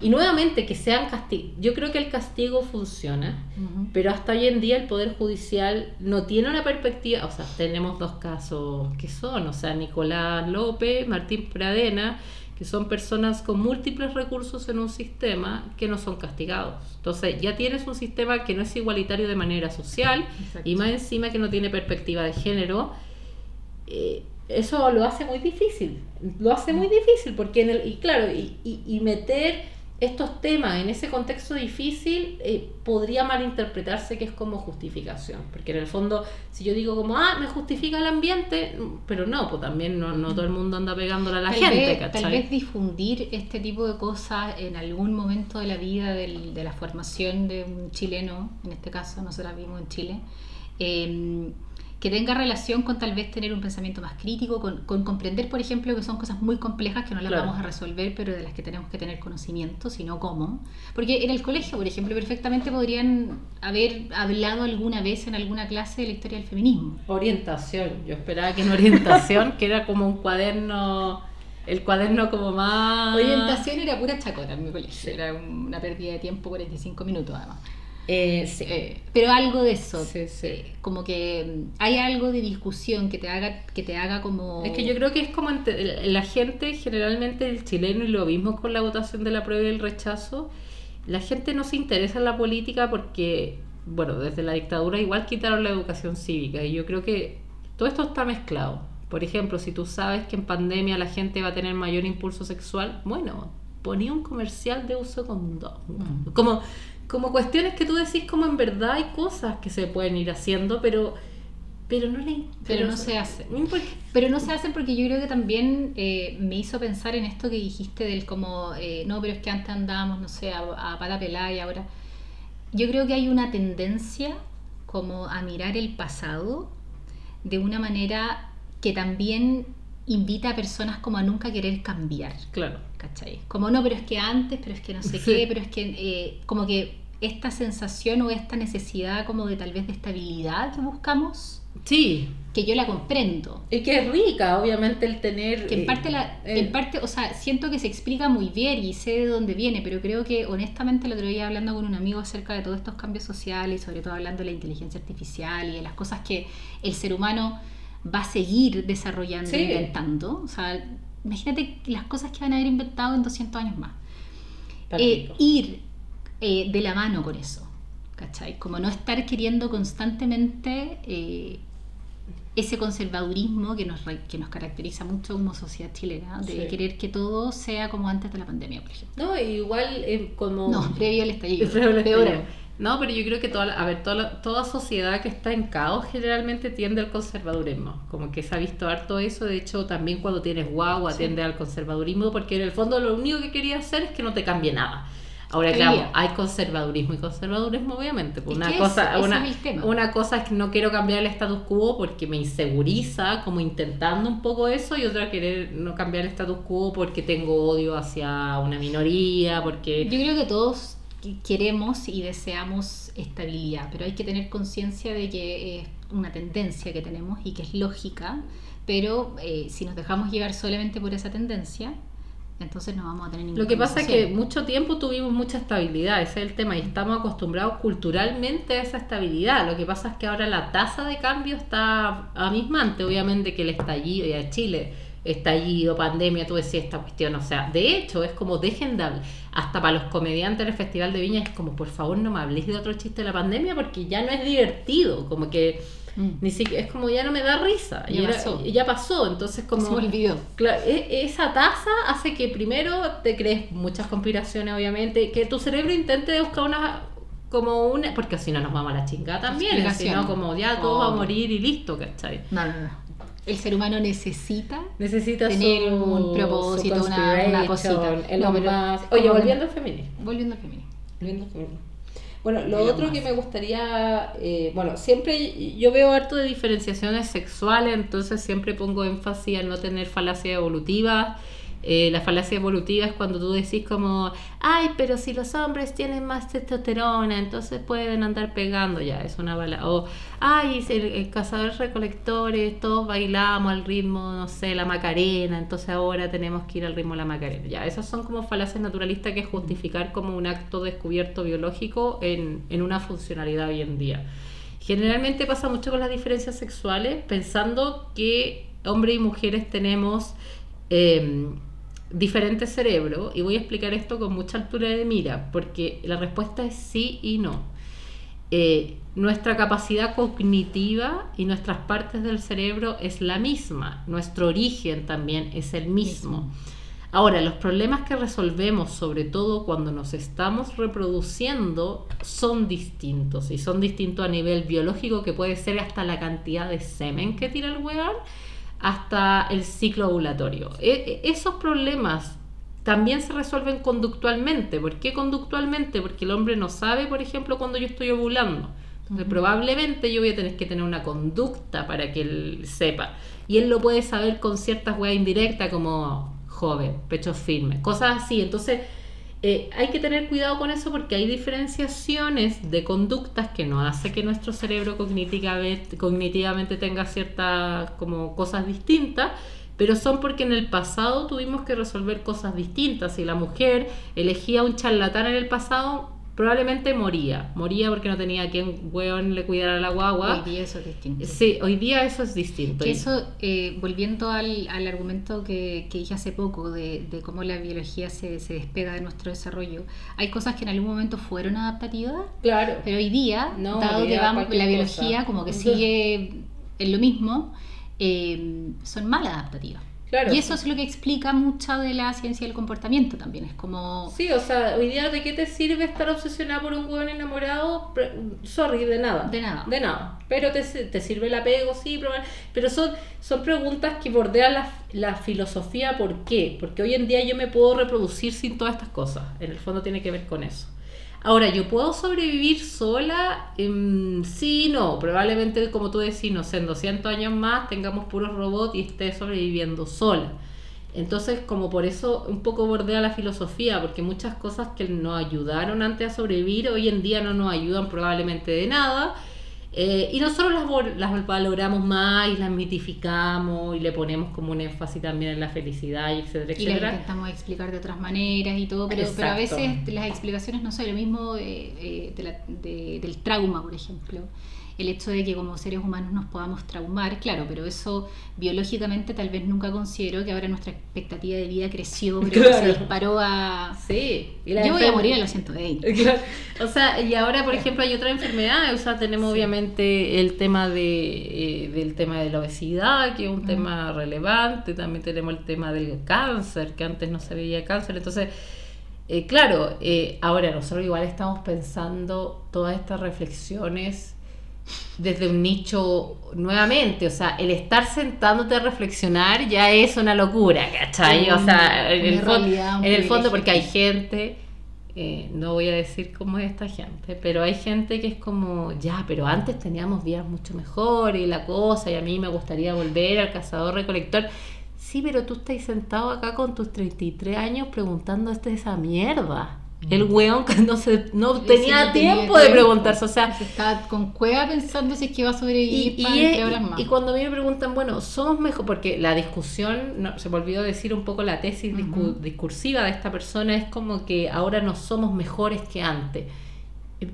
y nuevamente que sean castigos. Yo creo que el castigo funciona, pero hasta hoy en día el Poder Judicial no tiene una perspectiva, o sea, tenemos dos casos que son, o sea, Nicolás López, Martín Pradena, que son personas con múltiples recursos en un sistema que no son castigados. Entonces ya tienes un sistema que no es igualitario de manera social y más encima que no tiene perspectiva de género. Eh, eso lo hace muy difícil, lo hace muy difícil porque en el, y claro, y, y meter estos temas en ese contexto difícil eh, podría malinterpretarse que es como justificación, porque en el fondo si yo digo como, ah, me justifica el ambiente, pero no, pues también no, no todo el mundo anda pegándole a la gente, vez, Tal vez difundir este tipo de cosas en algún momento de la vida del, de la formación de un chileno, en este caso nosotros vimos en Chile, eh, que tenga relación con tal vez tener un pensamiento más crítico, con, comprender, por ejemplo, que son cosas muy complejas que no las vamos a resolver, pero de las que tenemos que tener conocimiento, sino cómo. Porque en el colegio, por ejemplo, perfectamente podrían haber hablado alguna vez en alguna clase de la historia del feminismo. Orientación, yo esperaba que en orientación, que era como un cuaderno el cuaderno como más... Orientación era pura chacota en mi colegio, era una pérdida de tiempo, 45 minutos además. Eh, sí. Eh, pero algo de eso, eh, como que mm, hay algo de discusión que te haga que te haga como... Es que yo creo que es como la gente, generalmente el chileno, y lo mismo con la votación de la prueba y el rechazo, la gente no se interesa en la política porque, bueno, desde la dictadura igual quitaron la educación cívica y yo creo que todo esto está mezclado. Por ejemplo, si tú sabes que en pandemia la gente va a tener mayor impulso sexual, bueno, ponía un comercial de uso con dos mm. Como como cuestiones que tú decís como en verdad hay cosas que se pueden ir haciendo, pero pero no le pero, no se hace pero no se hacen porque yo creo que también eh, me hizo pensar en esto que dijiste del como eh, no pero es que antes andábamos no sé a, a pata pelada y ahora yo creo que hay una tendencia como a mirar el pasado de una manera que también invita a personas como a nunca querer cambiar. Claro. ¿Cachai? Como no, pero es que antes, pero es que no sé qué, pero es que eh, como que esta sensación o esta necesidad como de tal vez de estabilidad que buscamos. Sí. Que yo la comprendo. Y que es rica, obviamente, el tener... Que en parte, la, eh, en parte, o sea, siento que se explica muy bien y sé de dónde viene, pero creo que honestamente el otro día hablando con un amigo acerca de todos estos cambios sociales, y sobre todo hablando de la inteligencia artificial y de las cosas que el ser humano va a seguir desarrollando e inventando. O sea, imagínate las cosas que van a haber inventado en 200 años más. Eh, ir eh, de la mano con eso, ¿cachai? Como no estar queriendo constantemente eh, ese conservadurismo que nos, que nos caracteriza mucho como sociedad chilena, de querer que todo sea como antes de la pandemia, por ejemplo. No, igual eh, como... No, previo al estallido. No, pero yo creo que toda, a ver, toda, toda sociedad que está en caos generalmente tiende al conservadurismo. Como que se ha visto harto eso. De hecho, también cuando tienes guagua tiende al conservadurismo porque en el fondo lo único que quería hacer es que no te cambie nada. Ahora, claro, hay conservadurismo y conservadurismo, obviamente. Pues una, cosa, una, una cosa es que no quiero cambiar el status quo porque me inseguriza, como intentando un poco eso, y otra querer no cambiar el status quo porque tengo odio hacia una minoría, porque... Yo creo que todos queremos y deseamos estabilidad, pero hay que tener conciencia de que es una tendencia que tenemos y que es lógica, pero eh, si nos dejamos llevar solamente por esa tendencia, entonces no vamos a tener ningún Lo que pasa es que mucho tiempo tuvimos mucha estabilidad, ese es el tema, y estamos acostumbrados culturalmente a esa estabilidad. Lo que pasa es que ahora la tasa de cambio está amismante, obviamente que el estallido, ya Chile, estallido, pandemia, tú decías esta cuestión, o sea, de hecho es como dejen de hasta para los comediantes del Festival de Viña es como, por favor no me habléis de otro chiste de la pandemia porque ya no es divertido, como que Mm. Ni siquiera, es como ya no me da risa. Ya pasó. ya pasó. Entonces, como. Se me olvidó. Claro, e- esa tasa hace que primero te crees muchas conspiraciones, obviamente, que tu cerebro intente buscar una como una, porque si no nos vamos a la chingada también, si no como ya todo va a morir y listo, ¿cachai? No, no, no. El ser humano necesita Necesita Tener su- un propósito, una- una cosita. el No, pero Oye, volviendo al feminismo. volviendo al feminismo. Volviendo al feminismo. Bueno, lo otro más. que me gustaría, eh, bueno, siempre yo veo harto de diferenciaciones sexuales, entonces siempre pongo énfasis en no tener falacias evolutivas. Eh, la falacia evolutiva es cuando tú decís como, ay, pero si los hombres tienen más testosterona, entonces pueden andar pegando, ya, es una bala. O, ay, el, el cazador recolectores, todos bailamos al ritmo, no sé, la Macarena, entonces ahora tenemos que ir al ritmo de la Macarena. Ya, esas son como falacias naturalistas que justificar como un acto descubierto biológico en, en una funcionalidad hoy en día. Generalmente pasa mucho con las diferencias sexuales, pensando que hombres y mujeres tenemos eh, diferentes cerebros, y voy a explicar esto con mucha altura de mira, porque la respuesta es sí y no. Eh, nuestra capacidad cognitiva y nuestras partes del cerebro es la misma, nuestro origen también es el mismo. Ahora, los problemas que resolvemos, sobre todo cuando nos estamos reproduciendo, son distintos. Y son distintos a nivel biológico, que puede ser hasta la cantidad de semen que tira el hueón, hasta el ciclo ovulatorio. E- e- esos problemas también se resuelven conductualmente. ¿Por qué conductualmente? Porque el hombre no sabe, por ejemplo, cuando yo estoy ovulando. Entonces, probablemente yo voy a tener que tener una conducta para que él sepa. Y él lo puede saber con ciertas weas indirectas como joven, pecho firme, cosas así. Entonces, eh, hay que tener cuidado con eso porque hay diferenciaciones de conductas que nos hace que nuestro cerebro cognitivamente, cognitivamente tenga ciertas como cosas distintas, pero son porque en el pasado tuvimos que resolver cosas distintas. Si la mujer elegía un charlatán en el pasado, probablemente moría. Moría porque no tenía quien weón le cuidara la guagua. Hoy día eso es distinto. Sí, hoy día eso es distinto. Que eso, eh, volviendo al, al argumento que, que dije hace poco de, de cómo la biología se, se despega de nuestro desarrollo, hay cosas que en algún momento fueron adaptativas, Claro. pero hoy día, No, dado hoy que vamos, la biología cosa. como que sigue en lo mismo, eh, son mal adaptativas. Claro. Y eso es lo que explica mucha de la ciencia del comportamiento también. Es como... Sí, o sea, hoy día de qué te sirve estar obsesionada por un hueón enamorado, sorry, de nada. De nada. De nada. Pero te, te sirve el apego, sí, proba- pero son, son preguntas que bordean la, la filosofía, ¿por qué? Porque hoy en día yo me puedo reproducir sin todas estas cosas. En el fondo tiene que ver con eso. Ahora, ¿yo puedo sobrevivir sola? Em, sí, no. Probablemente, como tú decís, no sé, en 200 años más tengamos puros robots y esté sobreviviendo sola. Entonces, como por eso un poco bordea la filosofía, porque muchas cosas que nos ayudaron antes a sobrevivir, hoy en día no nos ayudan probablemente de nada. Eh, y nosotros las, las valoramos más y las mitificamos y le ponemos como un énfasis también en la felicidad y etcétera, Y las etcétera. intentamos explicar de otras maneras y todo, pero, pero a veces las explicaciones no son lo mismo eh, de la- de- del trauma, por ejemplo. El hecho de que como seres humanos nos podamos traumar, claro, pero eso biológicamente tal vez nunca considero que ahora nuestra expectativa de vida creció, pero Claro. se disparó a... Sí. y la Yo voy a morir a los 120. Claro. O sea, y ahora, por ejemplo, hay otra enfermedad. O sea, tenemos obviamente el tema de, eh, del tema de la obesidad, que es un tema relevante. También tenemos el tema del cáncer, que antes no se veía cáncer. Entonces, eh, claro, eh, ahora nosotros igual estamos pensando todas estas reflexiones desde un nicho nuevamente, o sea, el estar sentándote a reflexionar ya es una locura, ¿cachai? O sea, en el, fon- realidad, un en el fondo porque hay gente, eh, no voy a decir cómo es esta gente, pero hay gente que es como, ya, pero antes teníamos vidas mucho mejor y la cosa, y a mí me gustaría volver al cazador recolector. Sí, pero tú estás sentado acá con tus 33 años preguntándote esa mierda. El weón que no, se, no tenía no tenía tiempo de preguntarse, o sea, Se está con cueva pensando si es que va a y, sobrevivir y para es- tres horas más. y cuando a mí me preguntan, bueno, somos mejor, porque la discusión, no, se me olvidó decir un poco la tesis Ujú. discursiva de esta persona, es como que ahora no somos mejores que antes.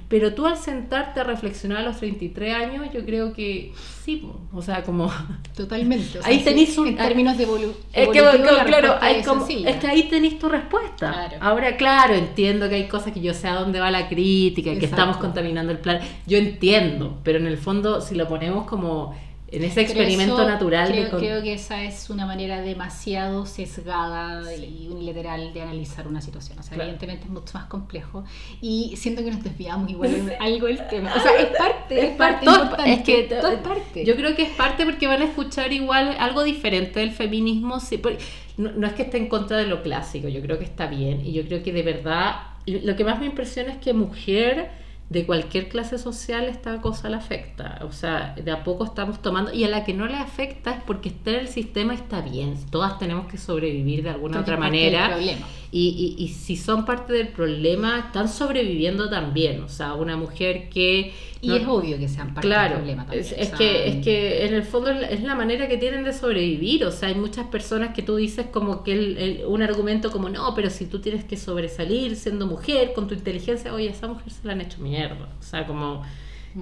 Pero tú al sentarte a reflexionar a los 33 años, yo creo que sí, o sea, como... Totalmente. o sea, Ahí sí, tenéis un- En términos de evolu Es que, claro, hay es como- sencilla. es que ahí tenéis tu respuesta. Claro. Ahora, claro, entiendo que hay cosas que yo sé a dónde va la crítica, que Exacto. estamos contaminando el plan. Yo entiendo, pero en el fondo, si lo ponemos como en ese experimento eso natural de Creo, con- creo que esa es una manera demasiado sesgada y unilateral de analizar una situación. O sea, Claro. evidentemente es mucho más complejo. Y siento que nos desviamos igual en algo del tema. O sea, es parte, es parte todo- importante. es que todo es parte. Yo creo que es parte porque van a escuchar igual algo diferente del feminismo. sí, no, no es que esté en contra de lo clásico, yo creo que está bien. Y yo creo que de verdad, lo que más me impresiona es que mujer de cualquier clase social esta cosa le afecta. O sea, de a poco estamos tomando. Y a la que no le afecta es porque está en el sistema está bien. Todas tenemos que sobrevivir de alguna que otra manera. Y, y, y si son parte del problema, están sobreviviendo también. O sea, una mujer que... Y no- es obvio que sean parte Claro, del problema también. es, o es sea, que, es que en el fondo es la, manera que tienen de sobrevivir, o sea, hay muchas personas que tú dices como que el- el- un argumento como, no, pero si tú tienes que sobresalir siendo mujer, con tu inteligencia, oye, esa mujer se la han hecho mierda, o sea, como,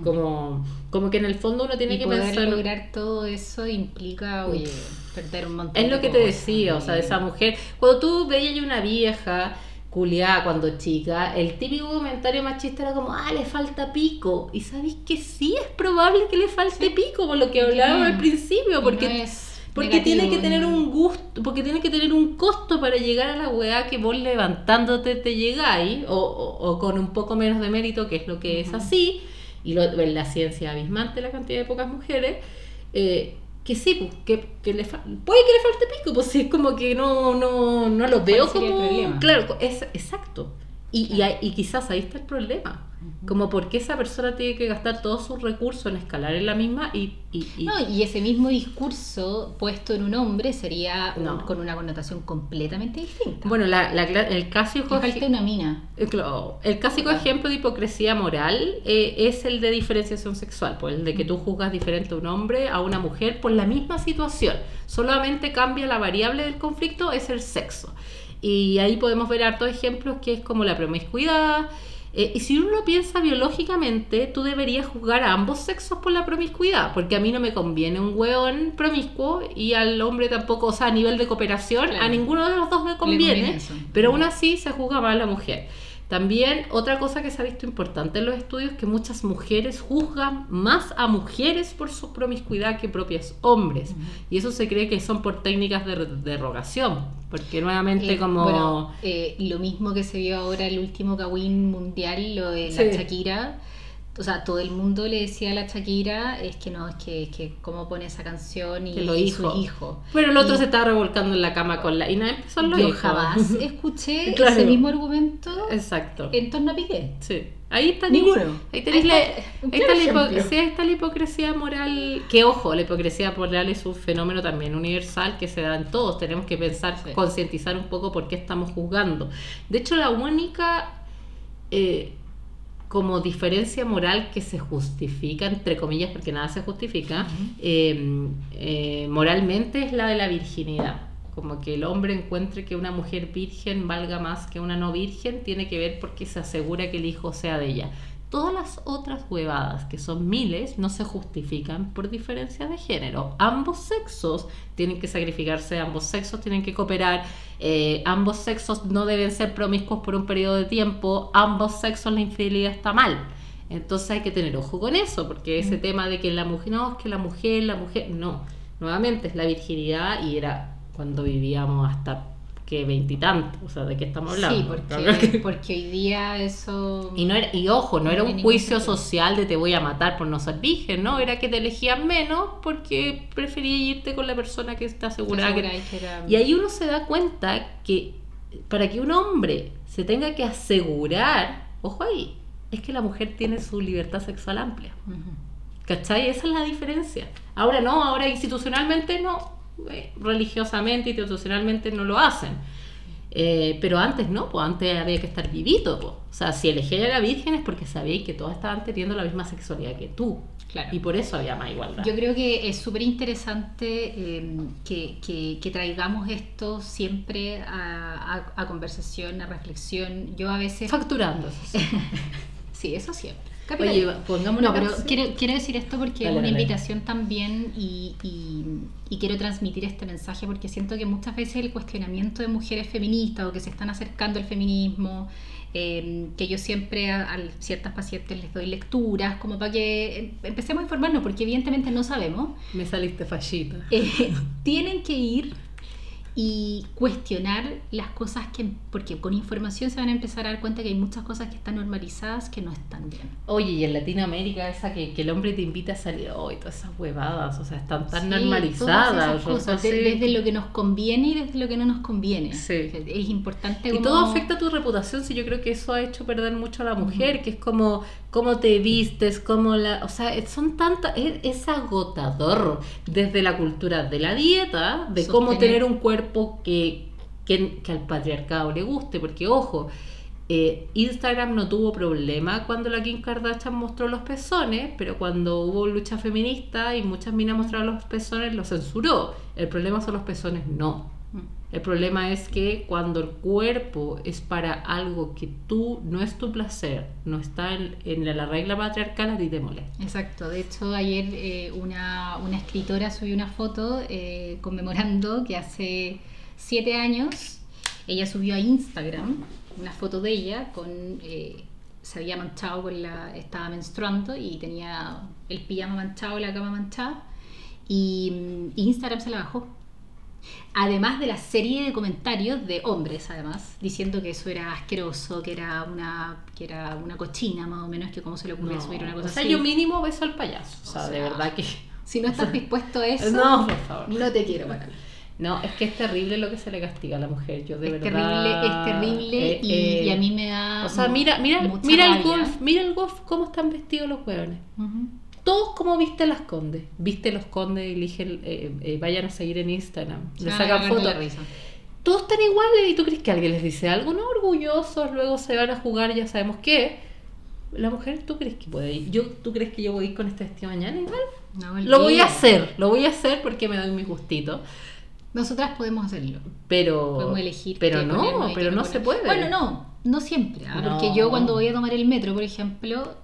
como, como que en el fondo uno tiene y que poder pensar... lograr todo eso implica, oye, perder un montón Es lo de que te decía, o sea, de esa mujer. Cuando tú veías una vieja culiada cuando chica, el típico comentario machista era como, ah, le falta pico. Y sabéis que sí es probable que le falte pico, por lo que hablábamos al principio, porque, no es porque tiene que tener un gusto, porque tiene que tener un costo para llegar a la weá que vos levantándote te llegáis, o, o- o con un poco menos de mérito, que es lo que es así, y lo, en la ciencia abismante la cantidad de pocas mujeres, eh, que sí, pues, que, que le fa- puede que le falte pico, pues es como que no, no, no lo veo como... Claro, es, exacto. Y, y, Claro. y quizás ahí está el problema. Como porque esa persona tiene que gastar todos sus recursos en escalar en la misma y... y- y- No, y ese mismo discurso puesto en un hombre sería un- No. con una connotación completamente distinta. Bueno, la, la el clásico... falta una mina. Eh, claro, El clásico Claro. ejemplo de hipocresía moral eh, es el de diferenciación sexual, pues el de que tú juzgas diferente a un hombre a una mujer por la misma situación. Solamente cambia la variable del conflicto, es el sexo. Y ahí podemos ver hartos ejemplos que es como la promiscuidad. eh, y si uno lo piensa biológicamente, tú deberías juzgar a ambos sexos por la promiscuidad, porque a mí no me conviene un hueón promiscuo y al hombre tampoco, o sea, a nivel de cooperación, Claro. a ninguno de los dos me conviene pero aún así se juzga más a la mujer. También otra cosa que se ha visto importante en los estudios es que muchas mujeres juzgan más a mujeres por su promiscuidad que propios hombres. Y eso se cree que son por técnicas de derogación, porque nuevamente Eh, como... bueno, eh, lo mismo que se vio ahora el último Kawin mundial, lo de la Sí. Shakira. O sea, todo el mundo le decía a la Shakira, es que no, es que, es que cómo pone esa canción y, lo su hijo. Pero el otro Y se estaba revolcando en la cama con la... Y nada, son los Yo jamás escuché Claro. ese mismo argumento Exacto. en torno a Piqué. Sí. Ahí está Ninguno. Ahí, Ahí la- está, ahí está la hipo- ejemplo. sí, ahí está la hipocresía moral. Que ojo, la hipocresía moral es un fenómeno también universal que se da en todos. Tenemos que pensar, Sí. concientizar un poco por qué estamos juzgando. De hecho, la única eh, como diferencia moral que se justifica, entre comillas, porque nada se justifica, eh, eh, moralmente es la de la virginidad. Como que el hombre encuentre que una mujer virgen valga más que una no virgen, tiene que ver porque se asegura que el hijo sea de ella. Todas las otras huevadas, que son miles, no se justifican por diferencia de género. Ambos sexos tienen que sacrificarse, ambos sexos tienen que cooperar, eh, ambos sexos no deben ser promiscuos por un periodo de tiempo, ambos sexos la infidelidad está mal. Entonces hay que tener ojo con eso, porque ese tema de que la mujer, no, es que la mujer, la mujer, no. Nuevamente es la virginidad y era cuando vivíamos hasta que veintitantos, o sea, ¿de qué estamos hablando? Sí, porque, porque hoy día eso... Y, no era, y ojo, no No era un juicio sentido. social de te voy a matar por no ser virgen, ¿no? Era que te elegían menos porque prefería irte con la persona que está asegurada. que- Asegura que era- Y ahí uno se da cuenta que para que un hombre se tenga que asegurar, ojo ahí, es que la mujer tiene su libertad sexual amplia. Ujú. ¿Cachai? Esa es la diferencia. Ahora no, ahora institucionalmente no, eh, religiosamente, institucionalmente no lo hacen. Eh, pero antes no, pues antes había que estar vivito. pues. O sea, si elegías a la virgen es porque sabíais que todas estaban teniendo la misma sexualidad que tú. Claro. Y por eso había más igualdad. Yo creo que es súper interesante eh, que, que- que traigamos esto siempre a, a- a conversación, a reflexión. Yo a veces... Facturando. eso sí. Sí, eso siempre. Oye, pongamos No, una pero quiero, quiero decir esto porque Dale, es una dale. invitación también y, y- y quiero transmitir este mensaje porque siento que muchas veces el cuestionamiento de mujeres feministas o que se están acercando al feminismo, eh, que yo siempre a, a ciertas pacientes les doy lecturas como para que em- empecemos a informarnos porque evidentemente no sabemos, Me saliste fallita. eh, tienen que ir y cuestionar las cosas que, porque con información se van a empezar a dar cuenta que hay muchas cosas que están normalizadas que no están bien. Oye, y en Latinoamérica esa que, que el hombre te invita a salir, hoy todas esas huevadas, o sea, están tan Sí, normalizadas. todas esas cosas, de- desde lo que nos conviene y desde lo que no nos conviene. Sí. Es importante Y como- todo afecta a tu reputación, si yo creo que eso ha hecho perder mucho a la mujer, que es como cómo te vistes, cómo la, o sea, son tantas, es, es agotador desde la cultura de la dieta, de cómo Sostener. tener un cuerpo que, al patriarcado le guste, porque ojo, eh, Instagram no tuvo problema cuando la Kim Kardashian mostró los pezones, pero cuando hubo lucha feminista y muchas minas mostraron los pezones, lo censuró. El problema son los pezones, no. El problema es que cuando el cuerpo es para algo que tú no es tu placer, no está en, en la, la regla patriarcal, a ti te molesta. Exacto, de hecho ayer eh, una, una escritora subió una foto eh, conmemorando que hace siete años ella subió a Instagram una foto de ella con eh, se había manchado con la estaba menstruando y tenía el pijama manchado, la cama manchada y, mm, y Instagram se la bajó. Además de la serie de comentarios de hombres, además, diciendo que eso era asqueroso, que era una, que era una cochina más o menos, que cómo se le ocurrió No. subir una cosa o sea, así. yo mínimo beso al payaso. O sea, O de verdad que. Si no estás dispuesto a eso, No, por favor. no te quiero para mí. No, es que es terrible lo que se le castiga a la mujer. Yo de Es verdad. terrible, es terrible eh, y, eh, y a mí me da. O sea, mira, mira, mira el golf, mira el golf, cómo están vestidos los hueones. Ujú. Todos como viste las condes. Viste los condes, eligen, eh, eh, vayan a seguir en Instagram. Le Ah, sacan fotos. Todos están iguales y tú crees que alguien les dice algo, no orgullosos, luego se van a jugar, ya sabemos qué. La mujer, ¿tú crees que puede ir? Yo, ¿Tú crees que yo voy a ir con este vestido mañana igual? No, Lo voy a hacer, lo voy a hacer porque me doy mi gustito. Nosotras podemos hacerlo. Pero. Podemos elegir. Pero no, pero no poner. se puede. Bueno, no, no siempre. No. Porque yo cuando voy a tomar el metro, por ejemplo,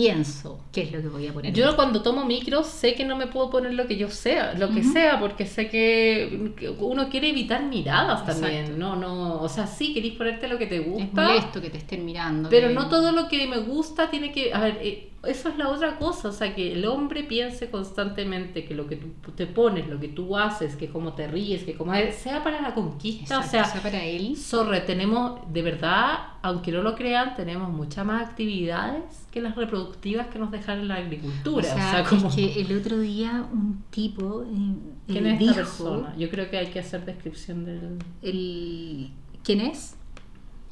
pienso qué es lo que voy a poner. Yo cuando tomo micro sé que no me puedo poner lo que yo sea, lo que sea, porque sé que uno quiere evitar miradas también. No, no, o sea, sí querís ponerte lo que te es gusta, molesto que te estén mirando. pero que- no todo lo que me gusta tiene que, a ver, eh, eso es la otra cosa, o sea, que el hombre piense constantemente que lo que tú te pones, lo que tú haces, que cómo te ríes, que como sea para la conquista, Exacto, o sea, sea, para él. Sorre, tenemos, de verdad, aunque no lo crean, tenemos muchas más actividades que las reproductivas que nos dejan la O agricultura. sea, O sea, como... es que el otro día un tipo eh, ¿Quién es dijo, esta persona? Yo creo que hay que hacer descripción del... el ¿quién es?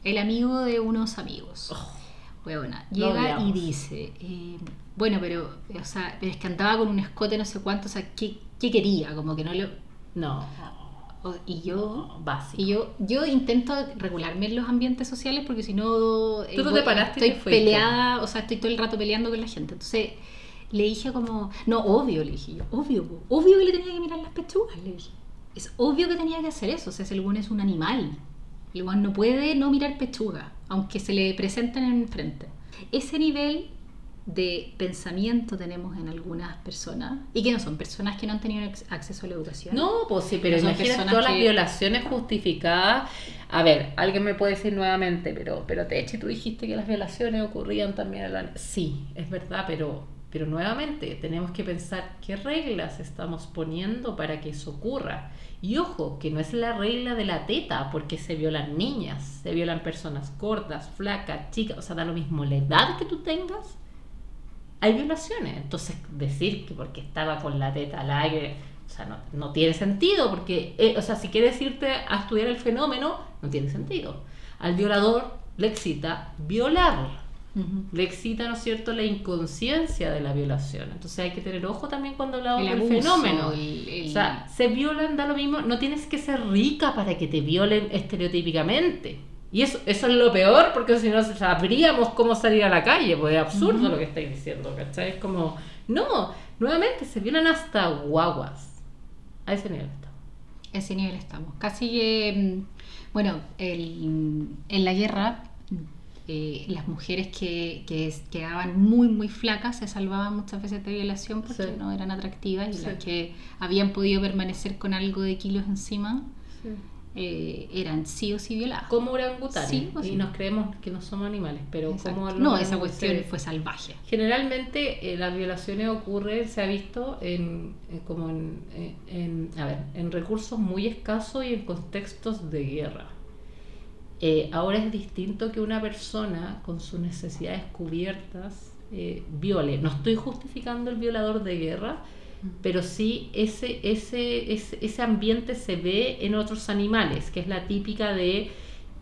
El amigo de unos amigos. Oh, Lo llega y dice, eh, bueno, pero, o sea, pero es que andaba con un escote no sé cuánto, o sea, ¿qué, qué quería? Como que no lo... No, o- y yo... básico. Y yo, yo intento regularme en los ambientes sociales porque si no... eh, Tú no Estoy peleada, o sea, estoy todo el rato peleando con la gente. Entonces le dije como... No, obvio, le dije yo. Obvio, obvio que le tenía que mirar las pechugas, le dije. Es obvio que tenía que hacer eso. O sea, ese buen es un animal. El buen no puede no mirar pechuga, aunque se le presenten enfrente. Ese nivel de pensamiento tenemos en algunas personas y que no son personas que no han tenido acceso a la educación. No, pues sí, pero No personas todas las violaciones justificadas. A ver, alguien me puede decir nuevamente, pero, pero Techi, tú dijiste que las violaciones ocurrían también en la... Sí, es verdad, pero, pero nuevamente tenemos que pensar qué reglas estamos poniendo para que eso ocurra. Y ojo, que no es la regla de la teta, porque se violan niñas, se violan personas gordas, flacas, chicas, o sea, da lo mismo la edad que tú tengas, hay violaciones. Entonces, decir que porque estaba con la teta al aire, o sea, no, no tiene sentido, porque, eh, o sea, si quieres irte a estudiar el fenómeno, no tiene sentido. Al violador le excita violar, Le excita, ¿no es cierto?, la inconsciencia de la violación. Entonces hay que tener ojo también cuando hablamos El del abuso, fenómeno. el- el- O sea, se violan, da lo mismo, no tienes que ser rica para que te violen estereotípicamente. Y eso, eso es lo peor, porque si no sabríamos cómo salir a la calle, pues es absurdo lo que estáis diciendo, ¿cachai? Es como, no, nuevamente se violan hasta guaguas. A ese nivel estamos. ese nivel estamos. Casi mm, bueno, el- en la guerra, eh, las mujeres que, que quedaban muy, muy flacas se salvaban muchas veces de violación porque Sí. no eran atractivas y Sí. las que habían podido permanecer con algo de kilos encima eh, eran sí o sí violadas. Como orangutanes. Sí, pues y sí. nos creemos que no somos animales, pero Exacto. como no, esa cuestión fue salvaje. Generalmente eh, las violaciones ocurren, se ha visto en, en- como en, en- en- a ver, en recursos muy escasos y en contextos de guerra. Eh, ahora es distinto que una persona con sus necesidades cubiertas eh, viole. No estoy justificando el violador de guerra, pero sí ese, ese, ese, ese ambiente se ve en otros animales, que es la típica de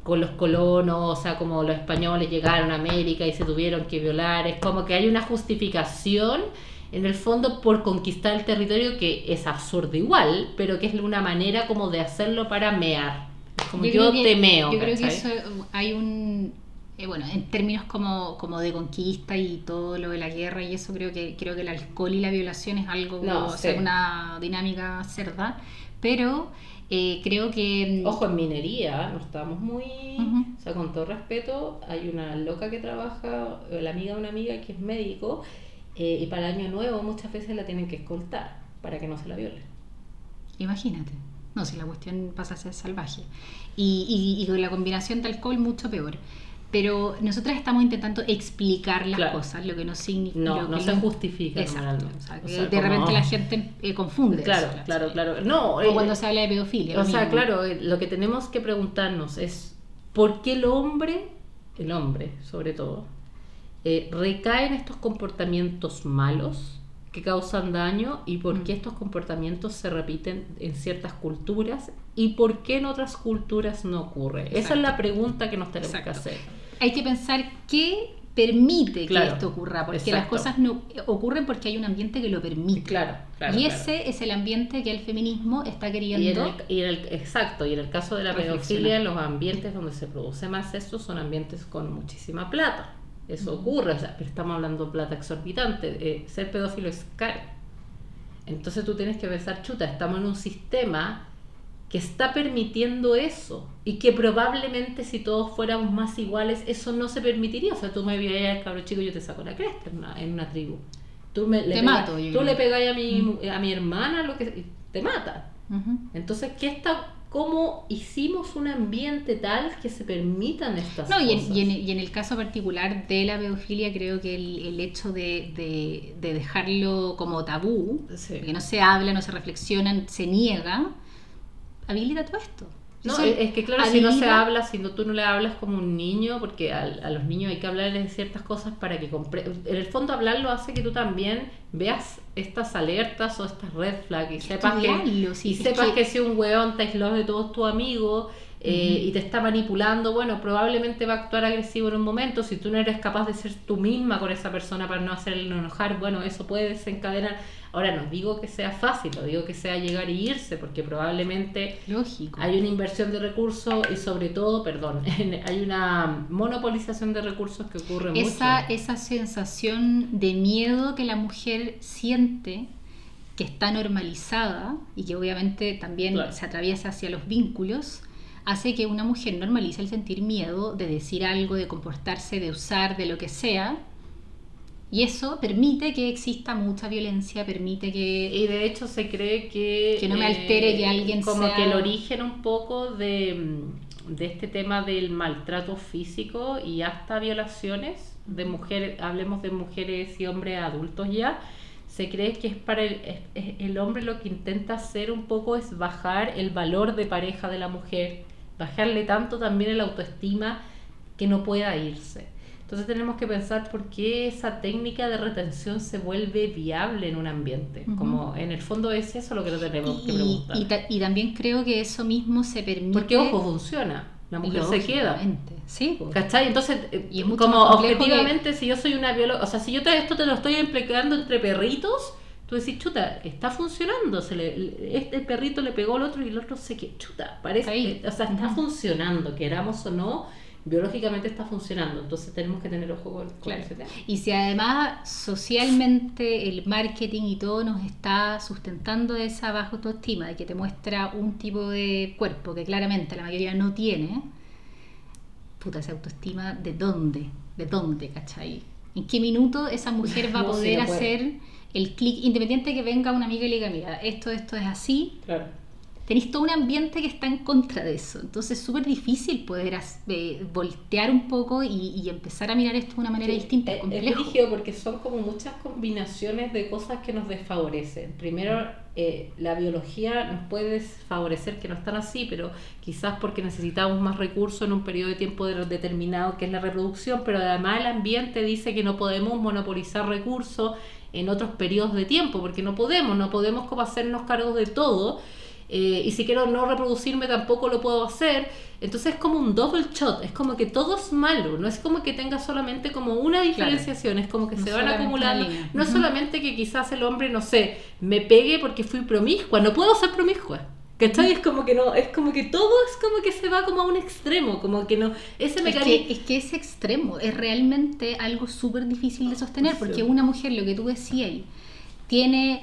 con los colonos, o sea, como los españoles llegaron a América y se tuvieron que violar, es como que hay una justificación en el fondo por conquistar el territorio que es absurdo igual, pero que es una manera como de hacerlo para mear. Como yo, creo que- te meo. Yo creo que eso hay un eh, bueno, en términos como, como de conquista y todo lo de la guerra y eso creo que creo que el alcohol y la violación es algo No, o sea, sí. una dinámica cerda, pero eh, creo que Ojo, en minería no estamos muy... Ujú. O sea, con todo respeto, hay una loca que trabaja, la amiga de una amiga que es médico, eh, y para el año nuevo muchas veces la tienen que escoltar para que no se la viole. Imagínate. No, si la cuestión pasa a ser salvaje. Y, y- y con la combinación de alcohol mucho peor. Pero nosotras estamos intentando explicar las Claro. cosas, lo que no significa. No, no se justifica Exacto. normalmente. O sea, O que sea, de repente la gente eh, confunde. Claro, eso, claro, claro. No, O eh, cuando se habla de pedofilia. O sea, mismo. claro, eh, lo que tenemos que preguntarnos es por qué el hombre, el hombre sobre todo, recae en estos comportamientos malos que causan daño y por Mm. qué estos comportamientos se repiten en ciertas culturas y por qué en otras culturas no ocurre. Esa es la pregunta que nos tenemos Exacto. que hacer. Hay que pensar qué permite Claro, que esto ocurra, porque las cosas no ocurren porque hay un ambiente que lo permite. Claro, claro. y claro. ese es el ambiente que el feminismo está Y en queriendo. el, y en el- exacto, y en el caso de la pedofilia, los ambientes donde se produce más esto son ambientes con muchísima plata. Eso ocurre, o sea, pero estamos hablando de plata exorbitante. eh, ser pedófilo es caro. Entonces tú tienes que pensar, chuta, estamos en un sistema que está permitiendo eso y que probablemente si todos fuéramos más iguales eso no se permitiría. O sea, tú me vienes al cabro chico y yo te saco la cresta en una, en una tribu. Tú, me, le Te pegas- mato, yo tú creo. le pegáis a mi, a mi hermana, lo que te mata. Entonces, ¿qué está, ¿cómo hicimos un ambiente tal que se permitan estas No, y en, cosas? y, en, y en el caso particular de la pedofilia, creo que el, el hecho de, de- de dejarlo como tabú, Sí. que no se habla, no se reflexiona, se niega, habilita todo esto. No, es es que claro, si no se habla, si no, tú no le hablas como un niño, porque a, a los niños hay que hablarles ciertas cosas para que compre En el fondo hablarlo hace que tú también veas estas alertas o estas red flags y sepas que, sí, y sepas que- que... si un weón te aisló de todos tus amigos eh, y te está manipulando, bueno, probablemente va a actuar agresivo en un momento. Si tú no eres capaz de ser tú misma con esa persona para no hacerle enojar, bueno, eso puede desencadenar. Ahora, no digo que sea fácil, no digo que sea llegar y irse, porque probablemente Lógico. hay una inversión de recursos y sobre todo, perdón, hay una monopolización de recursos que ocurre esa, mucho. esa sensación de miedo que la mujer siente, que está normalizada y que obviamente también Claro. se atraviesa hacia los vínculos, hace que una mujer normalice el sentir miedo de decir algo, de comportarse, de usar, de lo que sea. Y eso permite que exista mucha violencia, permite que... Y de hecho se cree que... Que no me altere que alguien Como sea- que el origen un poco de, de este tema del maltrato físico y hasta violaciones de mujeres, hablemos de mujeres y hombres adultos ya, se cree que es para el, es- el hombre lo que intenta hacer un poco es bajar el valor de pareja de la mujer, bajarle tanto también la autoestima que no pueda irse. Entonces tenemos que pensar por qué esa técnica de retención se vuelve viable en un ambiente. Como en el fondo es eso lo que tenemos que Y, preguntar. y ta- y también creo que eso mismo se permite... Porque ojo, funciona. La mujer se queda. Sí, pues. ¿Cachai? Entonces, eh, Y es mucho como objetivamente, si yo soy una bióloga, o sea, si yo te, esto te lo estoy empleando entre perritos, tú decís, chuta, está funcionando. Se le, le- este perrito le pegó al otro y el otro se que, chuta, parece, Ahí. eh, o sea, está funcionando, queramos o no, biológicamente está funcionando. Entonces tenemos que tener ojo con, Claro. ese tema. Y si además socialmente el marketing y todo nos está sustentando esa baja autoestima de que te muestra un tipo de cuerpo que claramente la mayoría no tiene, puta, esa autoestima, ¿de dónde? ¿De dónde, cachai? ¿En qué minuto esa mujer va a poder no hacer el clic, independiente de que venga una amiga y le diga, mira, esto, esto es así, Claro. tenéis todo un ambiente que está en contra de eso. Entonces es súper difícil poder as- eh, voltear un poco y, y empezar a mirar esto de una manera Sí, distinta. es- Es Es complejo. brígido porque son como muchas combinaciones de cosas que nos desfavorecen. Primero, eh, la biología nos puede favorecer que no están así, pero quizás porque necesitamos más recursos en un periodo de tiempo de- determinado que es la reproducción, pero además el ambiente dice que no podemos monopolizar recursos en otros periodos de tiempo, porque no podemos, no podemos como hacernos cargo de todo. Eh, y si quiero no reproducirme tampoco lo puedo hacer. Entonces es como un double shot, es como que todo es malo, no es como que tenga solamente como una diferenciación, es como que No se van acumulando. No es solamente que quizás el hombre, no sé, me pegue porque fui promiscua, no puedo ser promiscua. ¿Cachai? Es como que no, es como que todo es como que se va como a un extremo, como que no, ese Es mecanismo... que, es que ese extremo es realmente algo súper difícil de sostener, porque una mujer, lo que tú decías, tiene...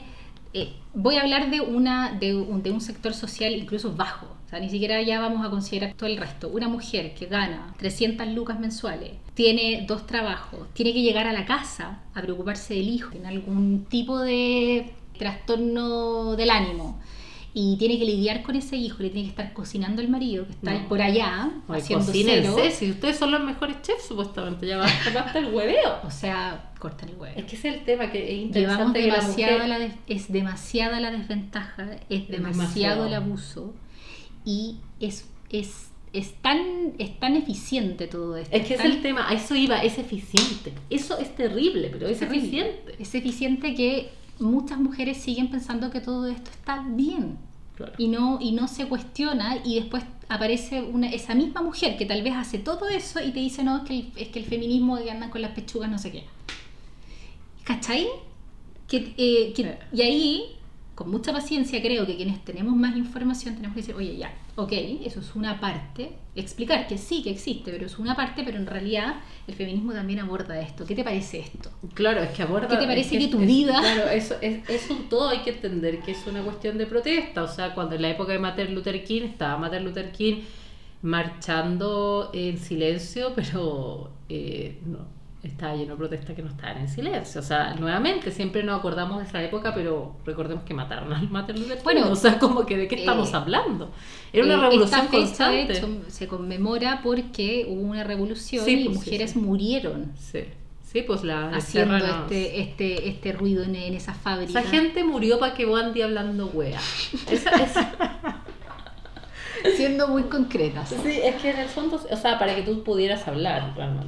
eh, voy a hablar de, una, de, un, de un sector social incluso bajo, o sea, ni siquiera ya vamos a considerar todo el resto. Una mujer que gana 300 lucas mensuales, tiene dos trabajos, tiene que llegar a la casa a preocuparse del hijo, tiene algún tipo de trastorno del ánimo. Y tiene que lidiar con ese hijo, le tiene que estar cocinando el marido que está No. por allá, haciendo cocínense, cero. si ustedes son los mejores chefs, supuestamente, ya basta, basta el hueveo. O sea, cortan el huevo. Es que ese es el tema, que es Llevamos interesante que la demasiada mujer... la des- es demasiada la desventaja, es demasiado, demasiado. el abuso y es, es, es, tan, es tan eficiente todo esto. Es que es tan- el tema, a eso iba, es eficiente. Eso es terrible, pero es terrible. eficiente. Es eficiente que muchas mujeres siguen pensando que todo esto está bien Claro. y no, y no se cuestiona y después aparece una, esa misma mujer que tal vez hace todo eso y te dice no, es que el, es que el feminismo que andan con las pechugas no sé qué. ¿Cachai? Que, eh, que- y ahí, con mucha paciencia, creo que quienes tenemos más información tenemos que decir, oye, ya, ok, eso es una parte, explicar que sí, que existe, pero es una parte, pero en realidad el feminismo también aborda esto. ¿Qué te parece esto? Claro, es que aborda... ¿Qué te parece es que tu es- vida- Claro, eso, es, es un todo, hay que entender que es una cuestión de protesta. O sea, cuando en la época de Martin Luther King, estaba Martin Luther King marchando en silencio, pero eh, no, estaba lleno de protestas que no estaban en silencio. O sea, nuevamente, siempre nos acordamos de esa época, pero recordemos que mataron al Martin Luther King. Bueno, o sea, como que de qué estamos eh, hablando. Era una Eh, revolución esta fecha, constante. de hecho, se conmemora porque hubo una revolución Sí, y pues, mujeres sí. muriron Sí, sí, pues la haciendo este, este, este ruido en, en esa fábrica. Esa gente murió para que andes hablando wea. Esa, esa- siendo muy concretas. sí, es que en el fondo, o sea, para que tú pudieras hablar realmente.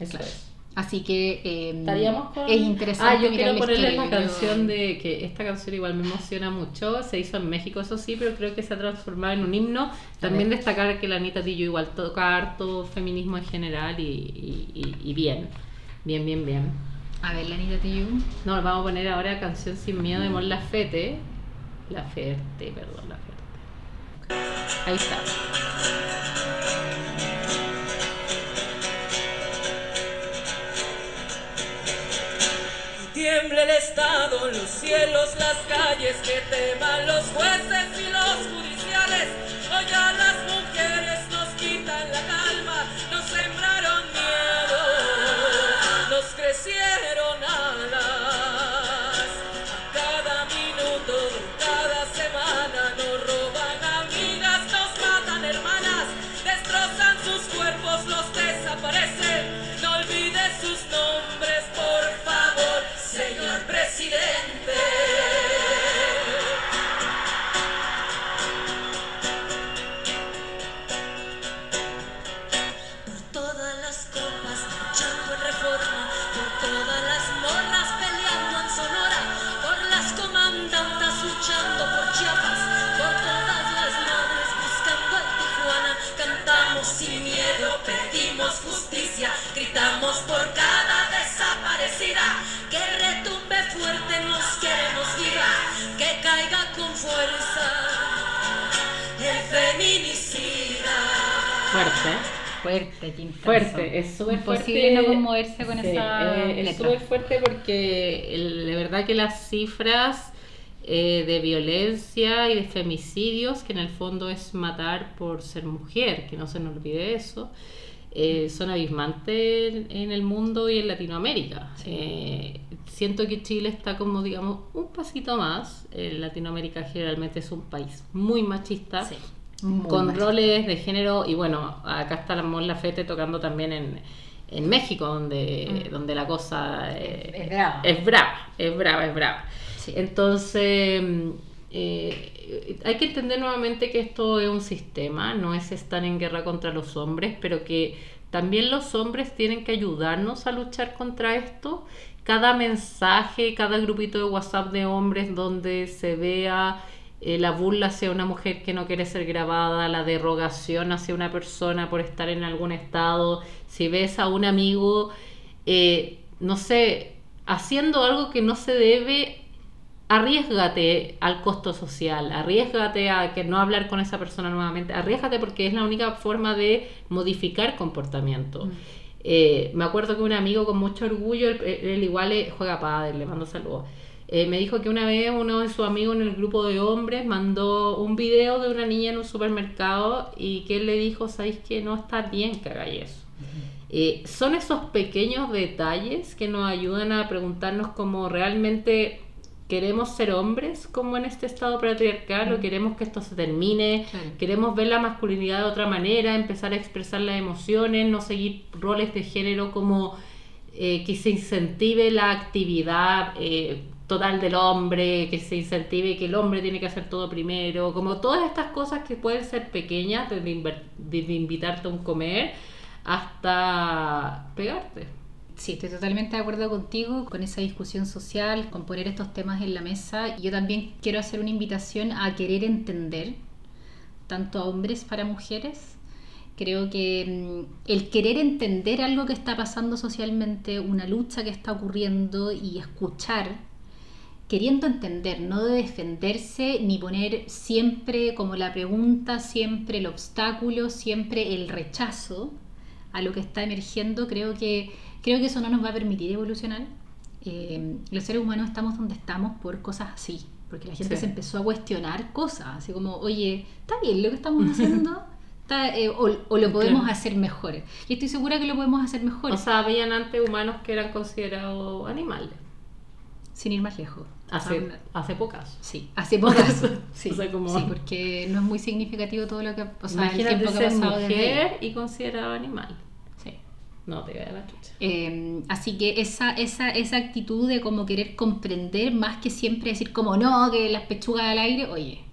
Eso Claro. es. Así que eh, Estaríamos con... es interesante. Ah, yo mirar quiero ponerle historia, la canción de que esta canción igual me emociona mucho. Se hizo en México, eso sí, pero creo que se ha transformado en un himno. También destacar que la Anita Tillo igual toca harto feminismo en general y, y- y- y bien. Bien, bien, bien. A ver, la Anita Tijoux. No, vamos a poner ahora Canción Sin Miedo de Mon Laferte. Laferte, perdón, Laferte. Ahí está. Tiembla el Estado, los cielos, las calles, que teman los jueces y los judiciales. Hoy a las mujeres Fuerte. Fuerte. Fuerte, es súper fuerte. No conmoverse con Sí, esa eh, es súper fuerte porque el- de verdad que las cifras eh, de violencia y de femicidios, que en el fondo es matar por ser mujer, que no se nos olvide eso, eh, son abismantes en, en el mundo y en Latinoamérica. Eh, siento que Chile está como, digamos, un pasito más. Latinoamérica generalmente es un país muy machista. Sí, muy con roles de género y bueno, acá está la Mon Laferte tocando también en, en México, donde, donde la cosa eh, Mm. Es brava. es brava, es brava, es brava. Sí. Entonces, mm, eh, hay que entender nuevamente que esto es un sistema, no es estar en guerra contra los hombres, pero que también los hombres tienen que ayudarnos a luchar contra esto. Cada mensaje, cada grupito de WhatsApp de hombres donde se vea eh, la burla hacia una mujer que no quiere ser grabada, la derogación hacia una persona por estar en algún estado, si ves a un amigo, eh, no sé, haciendo algo que no se debe, arriesgate al costo social, arriesgate a que no hablar con esa persona nuevamente, arriesgate porque es la única forma de modificar comportamiento. Mm. Eh, me acuerdo que un amigo con mucho orgullo, él, él igual eh, juega padre, le mando saludos. Eh, me dijo que una vez uno de sus amigos en el grupo de hombres mandó un video de una niña en un supermercado y que él le dijo, ¿sabéis que no está bien que hagáis eso? Eh, son esos pequeños detalles que nos ayudan a preguntarnos cómo realmente queremos ser hombres como en este estado patriarcal o queremos que esto se termine, Claro. queremos ver la masculinidad de otra manera, empezar a expresar las emociones, no seguir roles de género como eh, que se incentive la actividad eh, total del hombre, que se incentive que el hombre tiene que hacer todo primero, como todas estas cosas que pueden ser pequeñas, desde, desde invitarte a un comer hasta pegarte. Sí, estoy totalmente de acuerdo contigo con esa discusión social, con poner estos temas en la mesa. Yo también quiero hacer una invitación a querer entender, tanto a hombres para mujeres. Creo que mm, el querer entender algo que está pasando socialmente, una lucha que está ocurriendo y escuchar, queriendo entender, no de defenderse ni poner siempre como la pregunta, siempre el obstáculo, siempre el rechazo a lo que está emergiendo, creo que, creo que eso no nos va a permitir evolucionar. Eh, los seres humanos estamos donde estamos por cosas así, porque la gente Sí. se empezó a cuestionar cosas, así como, oye, ¿está bien lo que estamos haciendo? Está, eh, o, o lo podemos Claro. hacer mejor. Y estoy segura que lo podemos hacer mejor, O sea, habían antes humanos que eran considerados animales. sin ir más lejos. Hace, hace pocas. Sí, hace pocas. Sí, O sea, como- sí, porque no es muy significativo todo lo que o sea, el Imagínate tiempo que ha pasado desde mujer y considerado animal. Sí. No te vaya la chucha. Eh, así que esa, esa, esa actitud de como querer comprender más que siempre decir como no, que las pechugas al aire, oye,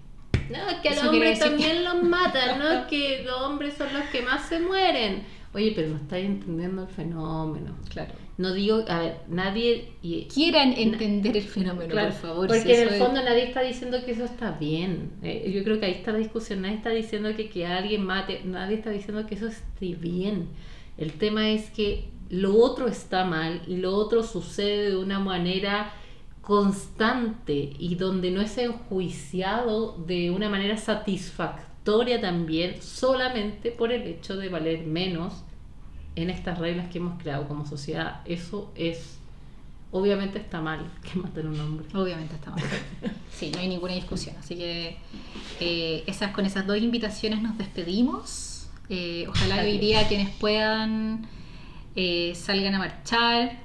No, es que a los hombres también los matan, ¿no? Es que los hombres son los que más se mueren. Oye, pero no estáis entendiendo el fenómeno. claro. No digo, a ver, nadie... Y, Quieran entender el fenómeno, Claro, por favor. Porque si en el es- fondo nadie está diciendo que eso está bien. Eh, yo creo que ahí está la discusión. Nadie está diciendo que, que alguien mate. Nadie está diciendo que eso esté bien. El tema es que lo otro está mal y lo otro sucede de una manera constante y donde no es enjuiciado de una manera satisfactoria también solamente por el hecho de valer menos en estas reglas que hemos creado como sociedad. Eso es Obviamente está mal que maten a un hombre. Obviamente está mal. Sí, no hay ninguna discusión. Así que eh, esas, con esas dos invitaciones nos despedimos. Eh, ojalá que hoy día quienes puedan eh, salgan a marchar.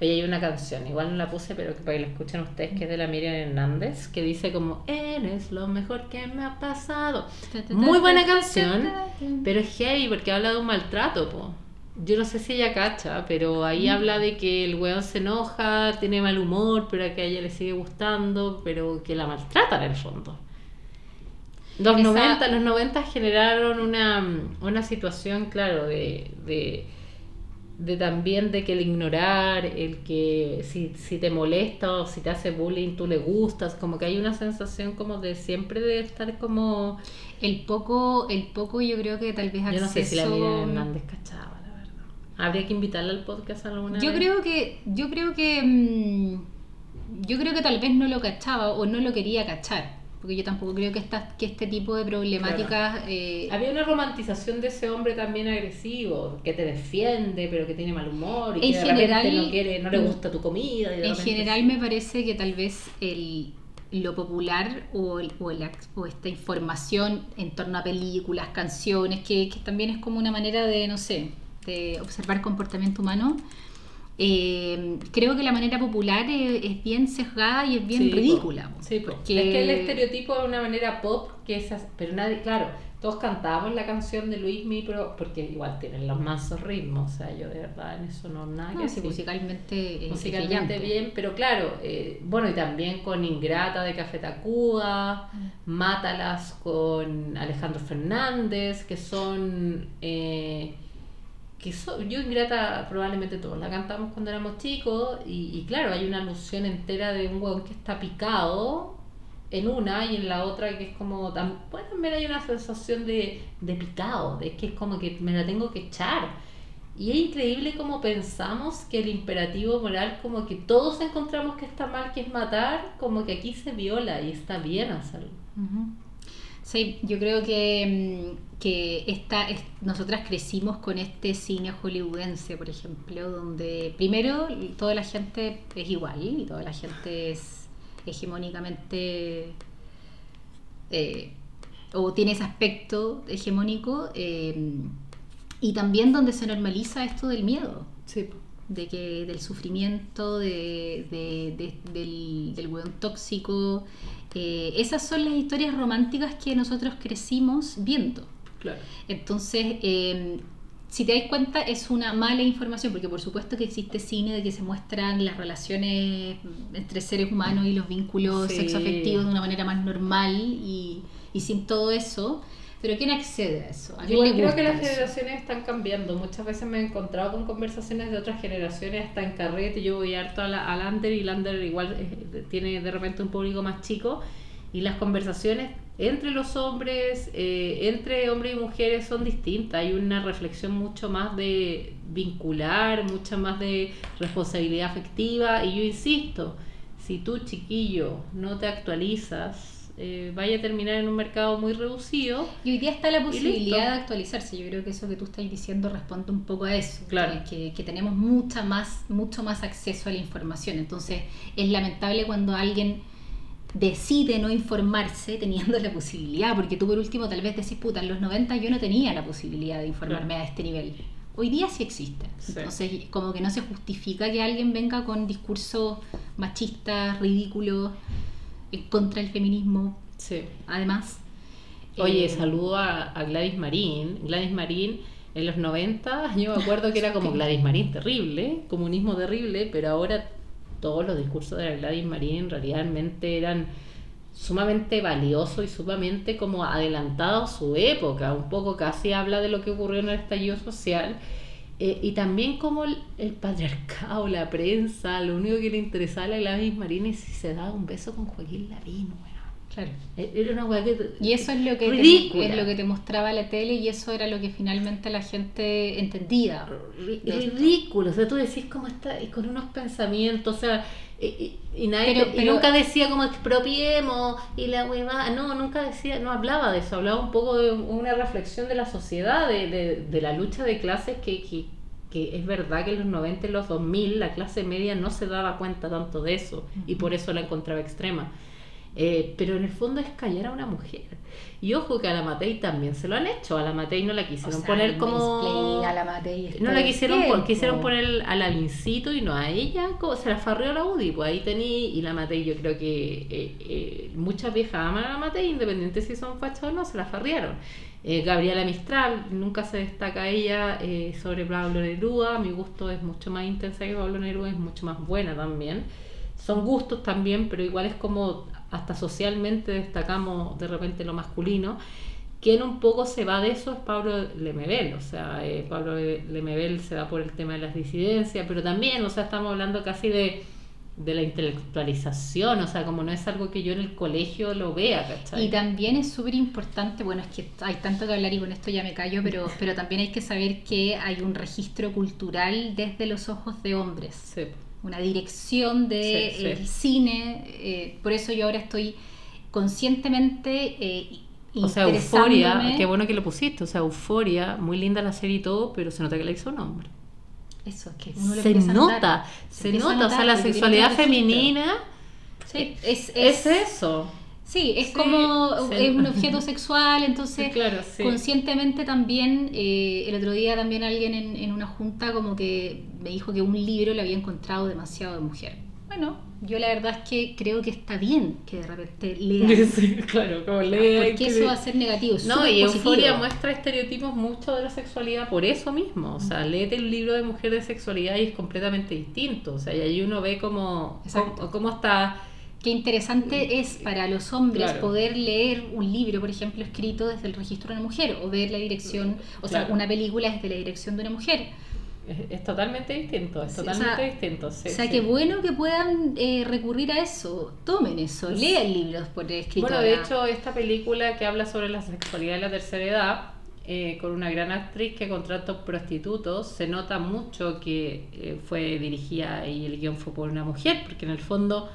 Oye, hay una canción, igual no la puse, pero que para que la escuchen ustedes, que es de la Miriam Hernández, que dice como, eres lo mejor que me ha pasado. Muy buena canción, pero es heavy porque habla de un maltrato, po. Yo no sé si ella cacha, pero ahí habla de que el weón se enoja, tiene mal humor, pero que a ella le sigue gustando, pero que la maltratan en el fondo. Los, Esa- 90, los 90 generaron una, una situación, claro, de, de, de también de que el ignorar, el que si, si te molesta o si te hace bullying, tú le gustas, como que hay una sensación como de siempre de estar como... El poco, el poco yo creo que tal vez acceso... Yo no sé si la Miriam Hernández cachaba, la verdad. Habría que invitarla al podcast alguna Yo vez. creo que, yo creo que, mm, yo creo que tal vez no lo cachaba o no lo quería cachar, porque yo tampoco creo que esta, que este tipo de problemáticas, eh, Había una romantización de ese hombre también agresivo, que te defiende, pero que tiene mal humor y En que de general- no quiere, no le gusta tu comida. y en general sí. me parece que tal vez el, lo popular o, el- o la- o esta información en torno a películas, canciones, que, que también es como una manera de, no sé, de observar comportamiento humano. Eh, creo que la manera popular es, es bien sesgada y es bien Sí, ridícula. po, Sí, po. porque- Es que el estereotipo es una manera pop que es as- pero nadie, claro, todos cantábamos la canción de Luismi, pero porque igual tienen los mansos ritmos, o sea, yo de verdad en eso no nada que No, sí, decir. musicalmente, es musicalmente bien, pero claro, eh, bueno, y también con Ingrata de Café Tacuba, Mátalas con Alejandro Fernández, que son... eh, que son, yo Ingrata probablemente todos la cantamos cuando éramos chicos y, y claro, hay una alusión entera de un hueón que está picado en una y en la otra que es como, tam- bueno, también hay una sensación de, de picado, de que es como que me la tengo que echar. Y es increíble como pensamos que el imperativo moral, como que todos encontramos que está mal, que es matar, como que aquí se viola y está bien hacerlo. Ujú. Sí, yo creo que, mm, que esta, es- nosotras crecimos con este cine hollywoodense, por ejemplo, donde primero toda la gente es igual y toda la gente es hegemónicamente eh, o tiene ese aspecto hegemónico eh, y también donde se normaliza esto del miedo Sí. de que del sufrimiento de, de- de- del, del hueón tóxico eh, esas son las historias románticas que nosotros crecimos viendo Claro. entonces eh, si te das cuenta es una mala información porque por supuesto que existe cine de que se muestran las relaciones entre seres humanos y los vínculos Sí. sexoafectivos de una manera más normal y, y sin todo eso pero ¿quién accede a eso? ¿A quién Igual le creo que las eso? generaciones están cambiando. Muchas veces me he encontrado con conversaciones de otras generaciones, hasta en carrete. Yo voy harto a la, a Lander y Lander igual eh, tiene de repente un público más chico. Y las conversaciones entre los hombres, eh, entre hombres y mujeres son distintas. Hay una reflexión mucho más de vincular, mucha más de responsabilidad afectiva. Y yo insisto, si tú chiquillo no te actualizas, eh, vaya a terminar en un mercado muy reducido. Y hoy día está la posibilidad de actualizarse. Yo creo que eso que tú estás diciendo responde un poco a eso. Claro. Que, tenemos mucha más, mucho más acceso a la información. Entonces es lamentable cuando alguien decide no informarse teniendo la posibilidad, porque tú por último tal vez decís, puta, en los 90 yo no tenía la posibilidad de informarme a este nivel. Hoy día sí existe. Sí. Entonces como que no se justifica que alguien venga con discursos machistas, ridículos, contra del feminismo, Sí. además. Oye, Eh, saludo a, a Gladys Marín. Gladys Marín en los 90, yo me acuerdo que era como Gladys Marín terrible, comunismo terrible, pero ahora todos los discursos de la Gladys Marín realmente eran sumamente valiosos y sumamente como adelantados a su época, un poco casi habla de lo que ocurrió en el estallido social. Eh, y también como el, el patriarcado, la prensa, lo único que le interesaba a la Gladys Marín es si se daba un beso con Joaquín Lavín. Claro. Era una weá que... Y eso es lo que Ridícula. te, es lo que te mostraba la tele y eso era lo que finalmente la gente entendía. Ridículo, o sea, tú decís cómo está, y con unos pensamientos, o sea, y, y- y nadie Pero- y nunca decía como expropiemos y la huevada, no, nunca decía, no hablaba de eso, hablaba un poco de una reflexión de la sociedad, de, de, de la lucha de clases que, que, que es verdad que en los 90 y los 2000 la clase media no se daba cuenta tanto de eso y por eso la encontraba extrema. Eh, pero en el fondo es callar a una mujer. Y ojo que a la Matei también se lo han hecho. A la Matei no la quisieron O sea, poner como. a la Matei No la quisieron, pon- quisieron poner a la Vincito y no a ella, como se la farrió la UDI, pues ahí tení, y la Matei yo creo que eh, eh, muchas viejas aman a la Matei, independiente si son fachas o no, se la farriaron. Eh, Gabriela Mistral, nunca se destaca ella sobre Pablo Neruda, mi gusto es mucho más intensa que Pablo Neruda, es mucho más buena también. Son gustos también, pero igual es como hasta socialmente destacamos de repente lo masculino. Quien un poco se va de eso es Pablo Lemebel, o sea, eh, Pablo Lemebel se va por el tema de las disidencias, pero también, o sea, estamos hablando casi de, de la intelectualización, o sea, como no es algo que yo en el colegio lo vea, ¿cachai? Y también es súper importante, bueno, es que hay tanto que hablar y con esto ya me callo, pero, pero también hay que saber que hay un registro cultural desde los ojos de hombres. Sí. Una dirección de Sí, sí. el cine, eh, por eso yo ahora estoy conscientemente eh, O sea, Euforia, qué bueno que lo pusiste, o sea, Euforia, muy linda la serie y todo, pero se nota que la hizo un hombre. Eso, es que uno Se notar. nota, Se nota, o sea, la sexualidad femenina Sí. Es, Es, es, eso. Sí, es Sí, como sí. es un objeto sexual, entonces Claro, sí. conscientemente también, eh, el otro día también alguien en, en una junta como que me dijo que un libro le había encontrado demasiado de mujer. Bueno, yo la verdad es que creo que está bien que de repente lean, Sí, claro, como lea y porque que- eso va a ser negativo. No, y positivo. Euforia muestra estereotipos mucho de la sexualidad por eso mismo. O sea, léete el libro de mujer de sexualidad y es completamente distinto. O sea, y ahí uno ve cómo, cómo, cómo está. Qué interesante es para los hombres Claro. poder leer un libro, por ejemplo, escrito desde el registro de una mujer, o ver la dirección, o sea, una película desde la dirección de una mujer. Es, es totalmente distinto, es o totalmente sea, distinto. sí, o sea, sí. qué bueno que puedan eh, recurrir a eso. Tomen eso, lean libros por escrito. Bueno, de hecho, esta película que habla sobre la sexualidad de la tercera edad, eh, con una gran actriz que contrata prostitutos, se nota mucho que eh, fue dirigida y el guion fue por una mujer, porque en el fondo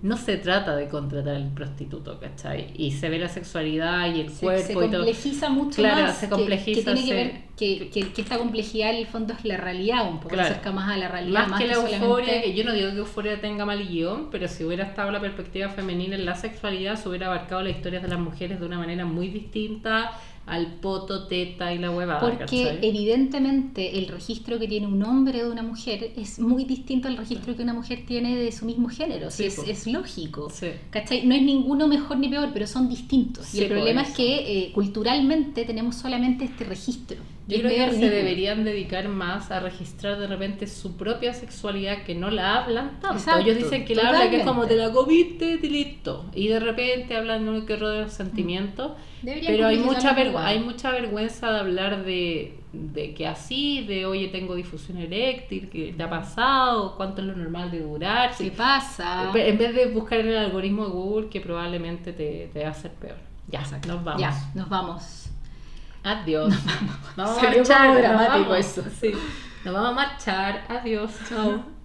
no se trata de contratar al prostituto, ¿cachai? Y se ve la sexualidad y el se, cuerpo se y todo. complejiza mucho Claro, más. se que- complejiza, Que, tiene que ver que, que- que esta complejidad en el fondo es la realidad, un poco Claro. se acerca más a la realidad. Más, que la solamente- euforia, que yo no digo que euforia tenga mal guion, pero si hubiera estado la perspectiva femenina en la sexualidad, se hubiera abarcado las historias de las mujeres de una manera muy distinta al poto, teta y la huevada. Porque ¿cachai? evidentemente el registro que tiene un hombre de una mujer es muy distinto al registro que una mujer tiene de su mismo género. Sí, es, es lógico. Sí. ¿Cachai? No es ninguno mejor ni peor, pero son distintos. Sí, y el problema es que eh, culturalmente tenemos solamente este registro. Yo creo que se deberían dedicar más a registrar de repente su propia sexualidad que no la hablan tanto. Exacto, Ellos dicen que la hablan que es como te la comiste y listo. Y de repente hablan de uno que otro de los sentimientos. Deberían Pero hay mucha, complejizarlo vergü- más. hay mucha vergüenza de hablar de, de que así, de oye tengo difusión eréctil, que te ha pasado, cuánto es lo normal de durar. ¿Qué pasa? En vez de buscar en el algoritmo de Google que probablemente te, te va a hacer peor. Ya, nos vamos. Ya, nos vamos. Adiós. Vamos a Salió marchar. como nos dramático vamos. eso. Sí. Nos vamos a marchar. Adiós. Chao.